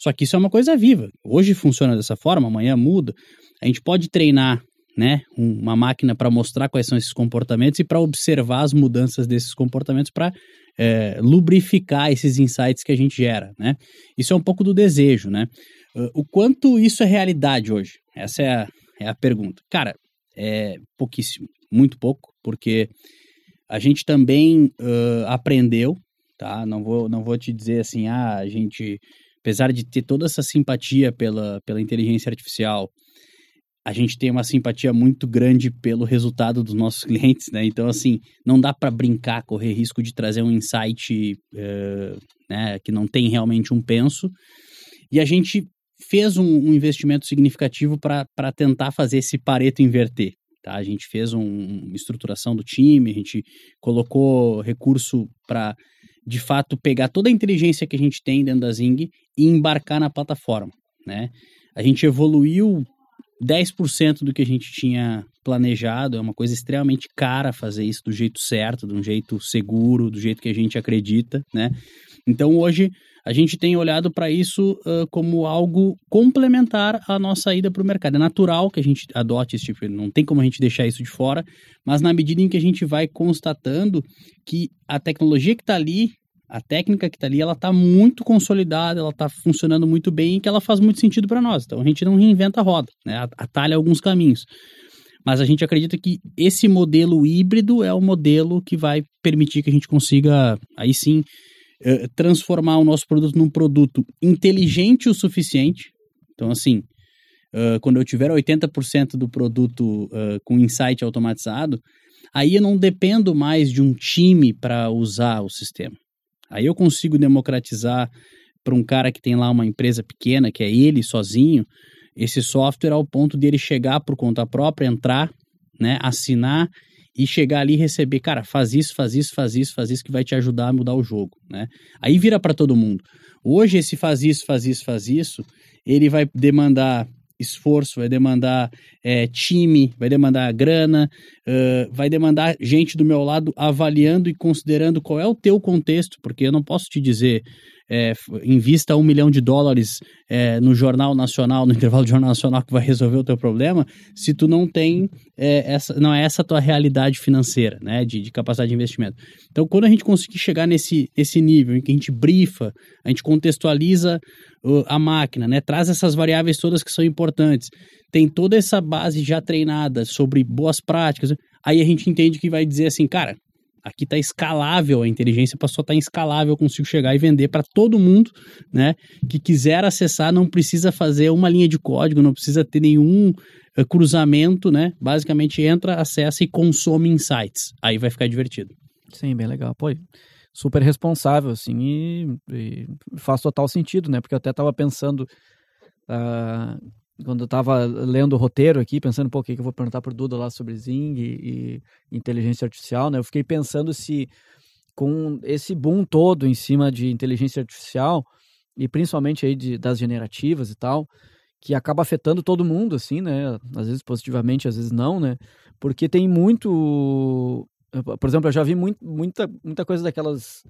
Só que isso é uma coisa viva. Hoje funciona dessa forma, amanhã muda. A gente pode treinar né, uma máquina para mostrar quais são esses comportamentos e para observar as mudanças desses comportamentos para é, lubrificar esses insights que a gente gera. Né? Isso é um pouco do desejo. Né? Uh, o quanto isso é realidade hoje? Essa é a, é a pergunta. Cara, é pouquíssimo, muito pouco, porque a gente também uh, aprendeu, tá? Não vou, não vou te dizer assim, ah, a gente, apesar de ter toda essa simpatia pela, pela inteligência artificial, a gente tem uma simpatia muito grande pelo resultado dos nossos [laughs] clientes, né? Então, assim, não dá para brincar, correr risco de trazer um insight uh, né, que não tem realmente um penso. E a gente fez um, um investimento significativo para tentar fazer esse pareto inverter. Tá? A gente fez um, uma estruturação do time, a gente colocou recurso para, de fato, pegar toda a inteligência que a gente tem dentro da Zing e embarcar na plataforma. Né? A gente evoluiu 10% do que a gente tinha planejado, é uma coisa extremamente cara fazer isso do jeito certo, de um jeito seguro, do jeito que a gente acredita, né? Então hoje a gente tem olhado para isso uh, como algo complementar à nossa ida para o mercado. É natural que a gente adote esse tipo, não tem como a gente deixar isso de fora, mas na medida em que a gente vai constatando que a tecnologia que está ali, a técnica que está ali, ela está muito consolidada, ela está funcionando muito bem e que ela faz muito sentido para nós. Então a gente não reinventa a roda, né? atalha alguns caminhos. Mas a gente acredita que esse modelo híbrido é o modelo que vai permitir que a gente consiga, aí sim, eh, transformar o nosso produto num produto inteligente o suficiente. Então, assim, quando eu tiver 80% do produto com insight automatizado, aí eu não dependo mais de um time para usar o sistema. Aí eu consigo democratizar para um cara que tem lá uma empresa pequena, que é ele sozinho, esse software ao ponto de ele chegar por conta própria, entrar, né, assinar e chegar ali e receber, cara, faz isso, faz isso, faz isso, faz isso que vai te ajudar a mudar o jogo, né? Aí vira para todo mundo. Hoje esse faz isso, faz isso, faz isso, ele vai demandar esforço, vai demandar é, time, vai demandar grana, uh, vai demandar gente do meu lado avaliando e considerando qual é o teu contexto, porque eu não posso te dizer é, invista um milhão de dólares é, no Jornal Nacional, no intervalo do Jornal Nacional que vai resolver o teu problema, se tu não tem é, essa, não é essa tua realidade financeira, né, de, de, capacidade de investimento. Então, quando a gente conseguir chegar nesse, nesse nível em que a gente brifa, a gente contextualiza uh, a máquina, né, traz essas variáveis todas que são importantes, tem toda essa base já treinada sobre boas práticas, aí a gente entende que vai dizer assim, cara, Aqui está escalável, a inteligência passou a estar tá escalável, eu consigo chegar e vender para todo mundo, né? Que quiser acessar, não precisa fazer uma linha de código, não precisa ter nenhum uh, cruzamento, né? Basicamente entra, acessa e consome insights. Aí vai ficar divertido. Sim, bem legal. Pô, super responsável, assim, e, e faz total sentido, né? Porque eu até estava pensando. Uh, quando eu estava lendo o roteiro aqui, pensando, pô, o que, que eu vou perguntar para o Duda lá sobre Zing e, e, inteligência artificial, né? Eu fiquei pensando se com esse boom todo em cima de inteligência artificial e principalmente aí de, das generativas e tal, que acaba afetando todo mundo, assim, né? Às vezes positivamente, às vezes não, né? Porque tem muito... Por exemplo, eu já vi muito, muita, muita coisa daquelas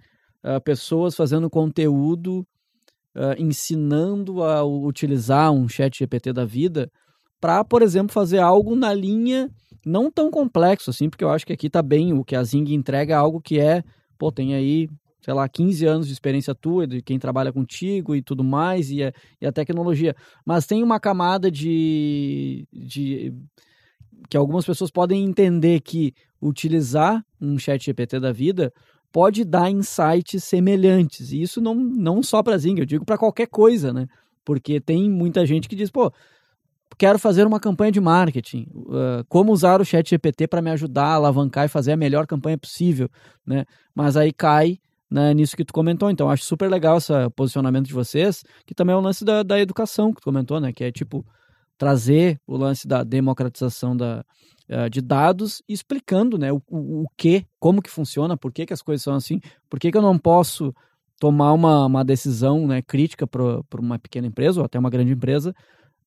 uh, pessoas fazendo conteúdo, uh, ensinando a utilizar um chat GPT da vida para, por exemplo, fazer algo na linha não tão complexo assim, porque eu acho que aqui está bem, o que a Zing entrega é algo que é, pô, tem aí, sei lá, 15 anos de experiência tua, de quem trabalha contigo e tudo mais, e a, e a tecnologia. Mas tem uma camada de, de que algumas pessoas podem entender que utilizar um chat GPT da vida pode dar insights semelhantes. E isso não, não só para Zing, eu digo para qualquer coisa, né? Porque tem muita gente que diz, pô, quero fazer uma campanha de marketing. Uh, como usar o chat GPT para me ajudar a alavancar e fazer a melhor campanha possível, né? Mas aí cai né, nisso que tu comentou. Então, acho super legal esse posicionamento de vocês, que também é o lance da, da educação que tu comentou, né? Que é tipo trazer o lance da democratização da, uh, de dados, explicando né, o, o, o, que, como que funciona, por que, que as coisas são assim, por que, que eu não posso tomar uma, uma decisão né, crítica para uma pequena empresa ou até uma grande empresa,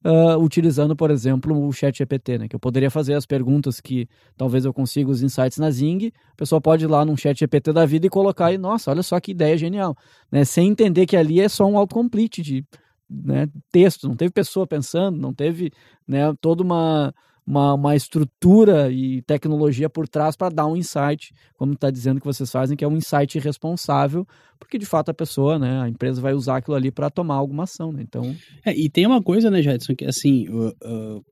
uh, utilizando, por exemplo, o chat GPT, né? Que eu poderia fazer as perguntas que talvez eu consiga os insights na Zing, a pessoa pode ir lá num chat GPT da vida e colocar aí, nossa, olha só que ideia genial, né? Sem entender que ali é só um autocomplete de né, texto, não teve pessoa pensando, não teve né, toda uma, uma, uma estrutura e tecnologia por trás para dar um insight, como está dizendo que vocês fazem, que é um insight responsável, porque de fato a pessoa, né, a empresa vai usar aquilo ali para tomar alguma ação, né? Então. É, e tem uma coisa, né, Jadson, que assim, uh, uh,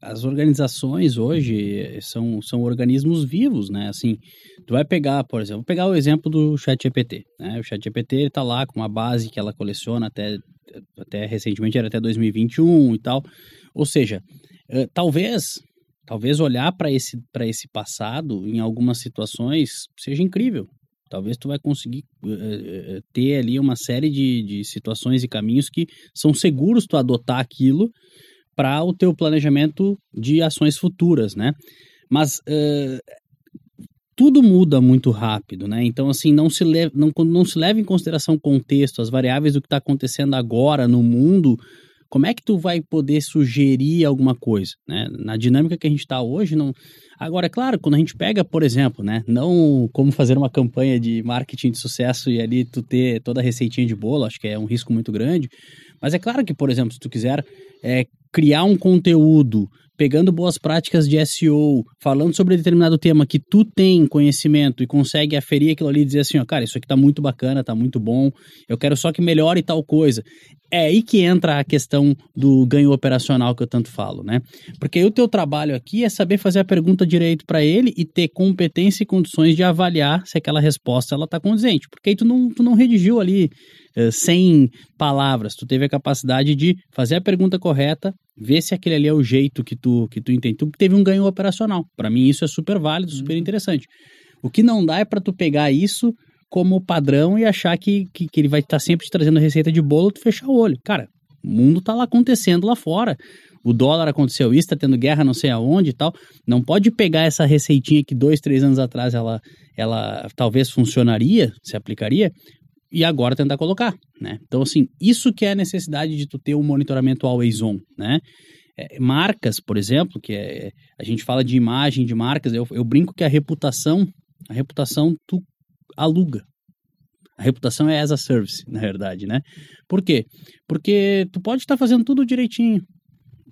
as organizações hoje são, são organismos vivos, né? Assim, tu vai pegar, por exemplo, vou pegar o exemplo do ChatGPT, né? O ChatGPT está lá com uma base que ela coleciona até até recentemente era até 2021 e tal. Ou seja, uh, talvez talvez olhar para esse para esse passado em algumas situações seja incrível. Talvez tu vai conseguir uh, ter ali uma série de, de situações e caminhos que são seguros tu adotar aquilo para o teu planejamento de ações futuras, né? Mas tudo muda muito rápido, né? Então, assim, não se, leva, não, não se leva em consideração o contexto, as variáveis do que está acontecendo agora no mundo, como é que tu vai poder sugerir alguma coisa, né? Na dinâmica que a gente está hoje, não... Agora, é claro, quando a gente pega, por exemplo, né? Não como fazer uma campanha de marketing de sucesso e ali tu ter toda a receitinha de bolo, acho que é um risco muito grande, mas é claro que, por exemplo, se tu quiser é, criar um conteúdo pegando boas práticas de SEO, falando sobre determinado tema que tu tem conhecimento e consegue aferir aquilo ali e dizer assim, ó, cara, isso aqui tá muito bacana, tá muito bom, eu quero só que melhore tal coisa. É aí que entra a questão do ganho operacional que eu tanto falo, né? Porque aí o teu trabalho aqui é saber fazer a pergunta direito para ele e ter competência e condições de avaliar se aquela resposta ela tá condizente. Porque aí tu não, tu não redigiu ali uh, 100 palavras, tu teve a capacidade de fazer a pergunta correta, ver se aquele ali é o jeito que tu, que tu entende. Tu teve um ganho operacional. Para mim isso é super válido, super uhum. interessante. O que não dá é para tu pegar isso como padrão e achar que, que, que ele vai estar sempre te trazendo receita de bolo, tu fechar o olho. Cara, o mundo tá lá acontecendo lá fora. O dólar aconteceu isso, tá tendo guerra não sei aonde e tal. Não pode pegar essa receitinha que dois, três anos atrás ela, ela talvez funcionaria, se aplicaria, e agora tentar colocar, né? Então, assim, isso que é a necessidade de tu ter um monitoramento always on, né? É, marcas, por exemplo, que é, a gente fala de imagem de marcas, eu, eu brinco que a reputação, a reputação tu aluga. A reputação é as a service, na verdade, né? Por quê? Porque tu pode estar fazendo tudo direitinho,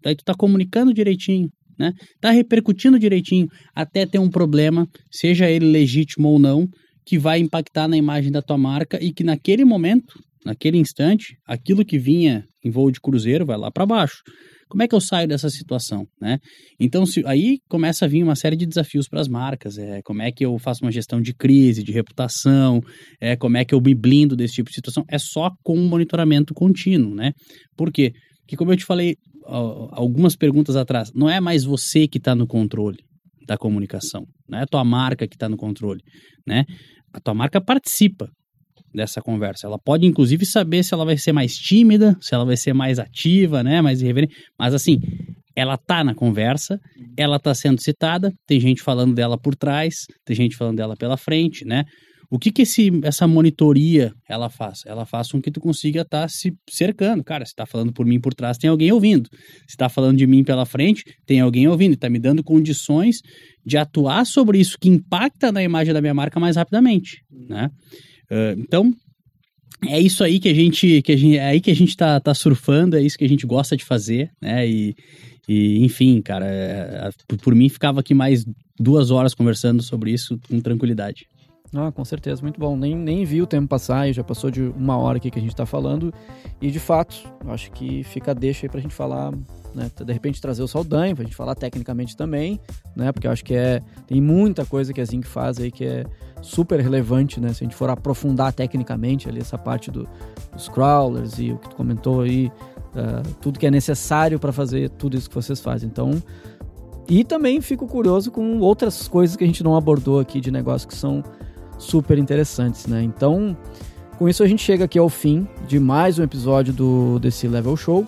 daí tu está comunicando direitinho, né? Tá repercutindo direitinho, até ter um problema, seja ele legítimo ou não, que vai impactar na imagem da tua marca e que naquele momento, naquele instante, aquilo que vinha em voo de cruzeiro vai lá para baixo. Como é que eu saio dessa situação, né? Então, se, aí começa a vir uma série de desafios para as marcas. É, como é que eu faço uma gestão de crise, de reputação, é, como é que eu me blindo desse tipo de situação. É só com um monitoramento contínuo, né? Por quê? Porque, como eu te falei algumas perguntas atrás, não é mais você que está no controle da comunicação, não é a tua marca que está no controle, né? A tua marca participa dessa conversa. Ela pode, inclusive, saber se ela vai ser mais tímida, se ela vai ser mais ativa, né? Mais irreverente. Mas, assim, ela tá na conversa, ela tá sendo citada, tem gente falando dela por trás, tem gente falando dela pela frente, né? O que que esse, essa monitoria ela faz? Ela faz com que tu consiga estar tá se cercando. Cara, se tá falando por mim por trás, tem alguém ouvindo. Se tá falando de mim pela frente, tem alguém ouvindo. Tá me dando condições de atuar sobre isso que impacta na imagem da minha marca mais rapidamente, né? Uh, então, é isso aí que a gente, que a gente, é aí que a gente tá, tá surfando, é isso que a gente gosta de fazer, né? E, e enfim, cara, é, por, por mim ficava aqui mais duas horas conversando sobre isso com tranquilidade. Ah, com certeza, muito bom. Nem, nem vi o tempo passar e já passou de uma hora aqui que a gente está falando. E de fato, acho que fica deixa aí para a gente falar, né? De repente trazer o Saldanha, para a gente falar tecnicamente também, né? Porque eu acho que é, tem muita coisa que a Zinc faz aí que é super relevante, né? Se a gente for aprofundar tecnicamente ali essa parte do, dos crawlers e o que tu comentou aí, uh, tudo que é necessário para fazer tudo isso que vocês fazem. Então, e também fico curioso com outras coisas que a gente não abordou aqui de negócio que são super interessantes, né? Então, com isso a gente chega aqui ao fim de mais um episódio do The Level Show.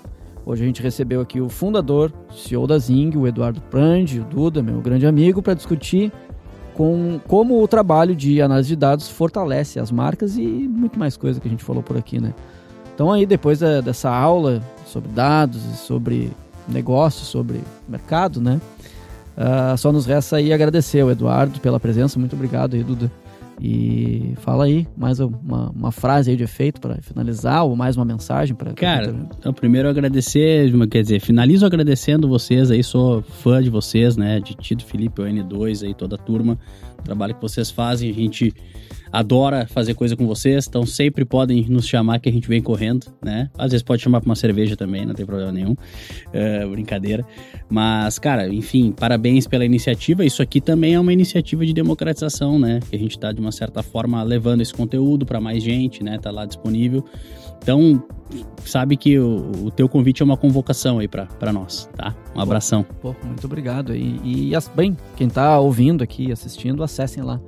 Hoje a gente recebeu aqui o fundador, CEO da Zing, o Eduardo Prandi, o Duda, meu grande amigo, para discutir com como o trabalho de análise de dados fortalece as marcas e muito mais coisa que a gente falou por aqui, né? Então aí depois da, dessa aula sobre dados, sobre negócios, sobre mercado, né? Uh, só nos resta aí agradecer ao Eduardo pela presença. Muito obrigado aí, Duda. E fala aí mais uma, uma frase aí de efeito para finalizar ou mais uma mensagem para Cara, então primeiro agradecer, quer dizer, finalizo agradecendo vocês aí, sou fã de vocês, né, de Tito Felipe, o N2 aí, toda a turma, o trabalho que vocês fazem, a gente adora fazer coisa com vocês, então sempre podem nos chamar que a gente vem correndo, né? Às vezes pode chamar para uma cerveja também, não tem problema nenhum, é, brincadeira. Mas, cara, enfim, parabéns pela iniciativa. Isso aqui também é uma iniciativa de democratização, né? Que a gente está de uma certa forma levando esse conteúdo para mais gente, né? Tá lá disponível. Então, sabe que o, o teu convite é uma convocação aí para nós, tá? Um abração. Pô, pô, muito obrigado. E, e, bem, quem tá ouvindo aqui, assistindo, acessem lá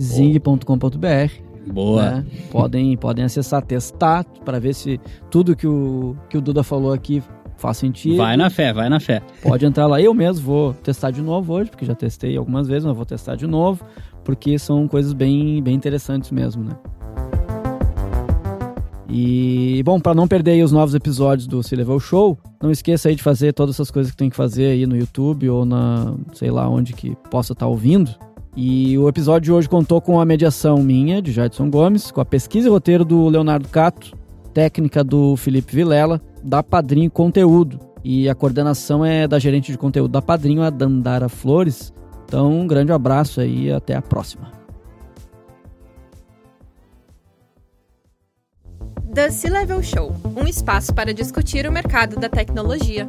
zing.com.br. Boa. Né? Podem, podem acessar, testar, para ver se tudo que o, que o Duda falou aqui faz sentido. Vai na fé, vai na fé. Pode entrar lá. Eu mesmo vou testar de novo hoje, porque já testei algumas vezes, mas vou testar de novo, porque são coisas bem, bem interessantes mesmo, né? E, bom, para não perder os novos episódios do Se Level Show, não esqueça aí de fazer todas essas coisas que tem que fazer aí no YouTube ou na, sei lá, onde que possa estar tá ouvindo. E o episódio de hoje contou com a mediação minha, de Jadson Gomes, com a pesquisa e roteiro do Leonardo Cato, técnica do Felipe Vilela, da Padrinho Conteúdo. E a coordenação é da gerente de conteúdo da Padrinho, a Dandara Flores. Então, um grande abraço aí e até a próxima. The C-Level Show um espaço para discutir o mercado da tecnologia.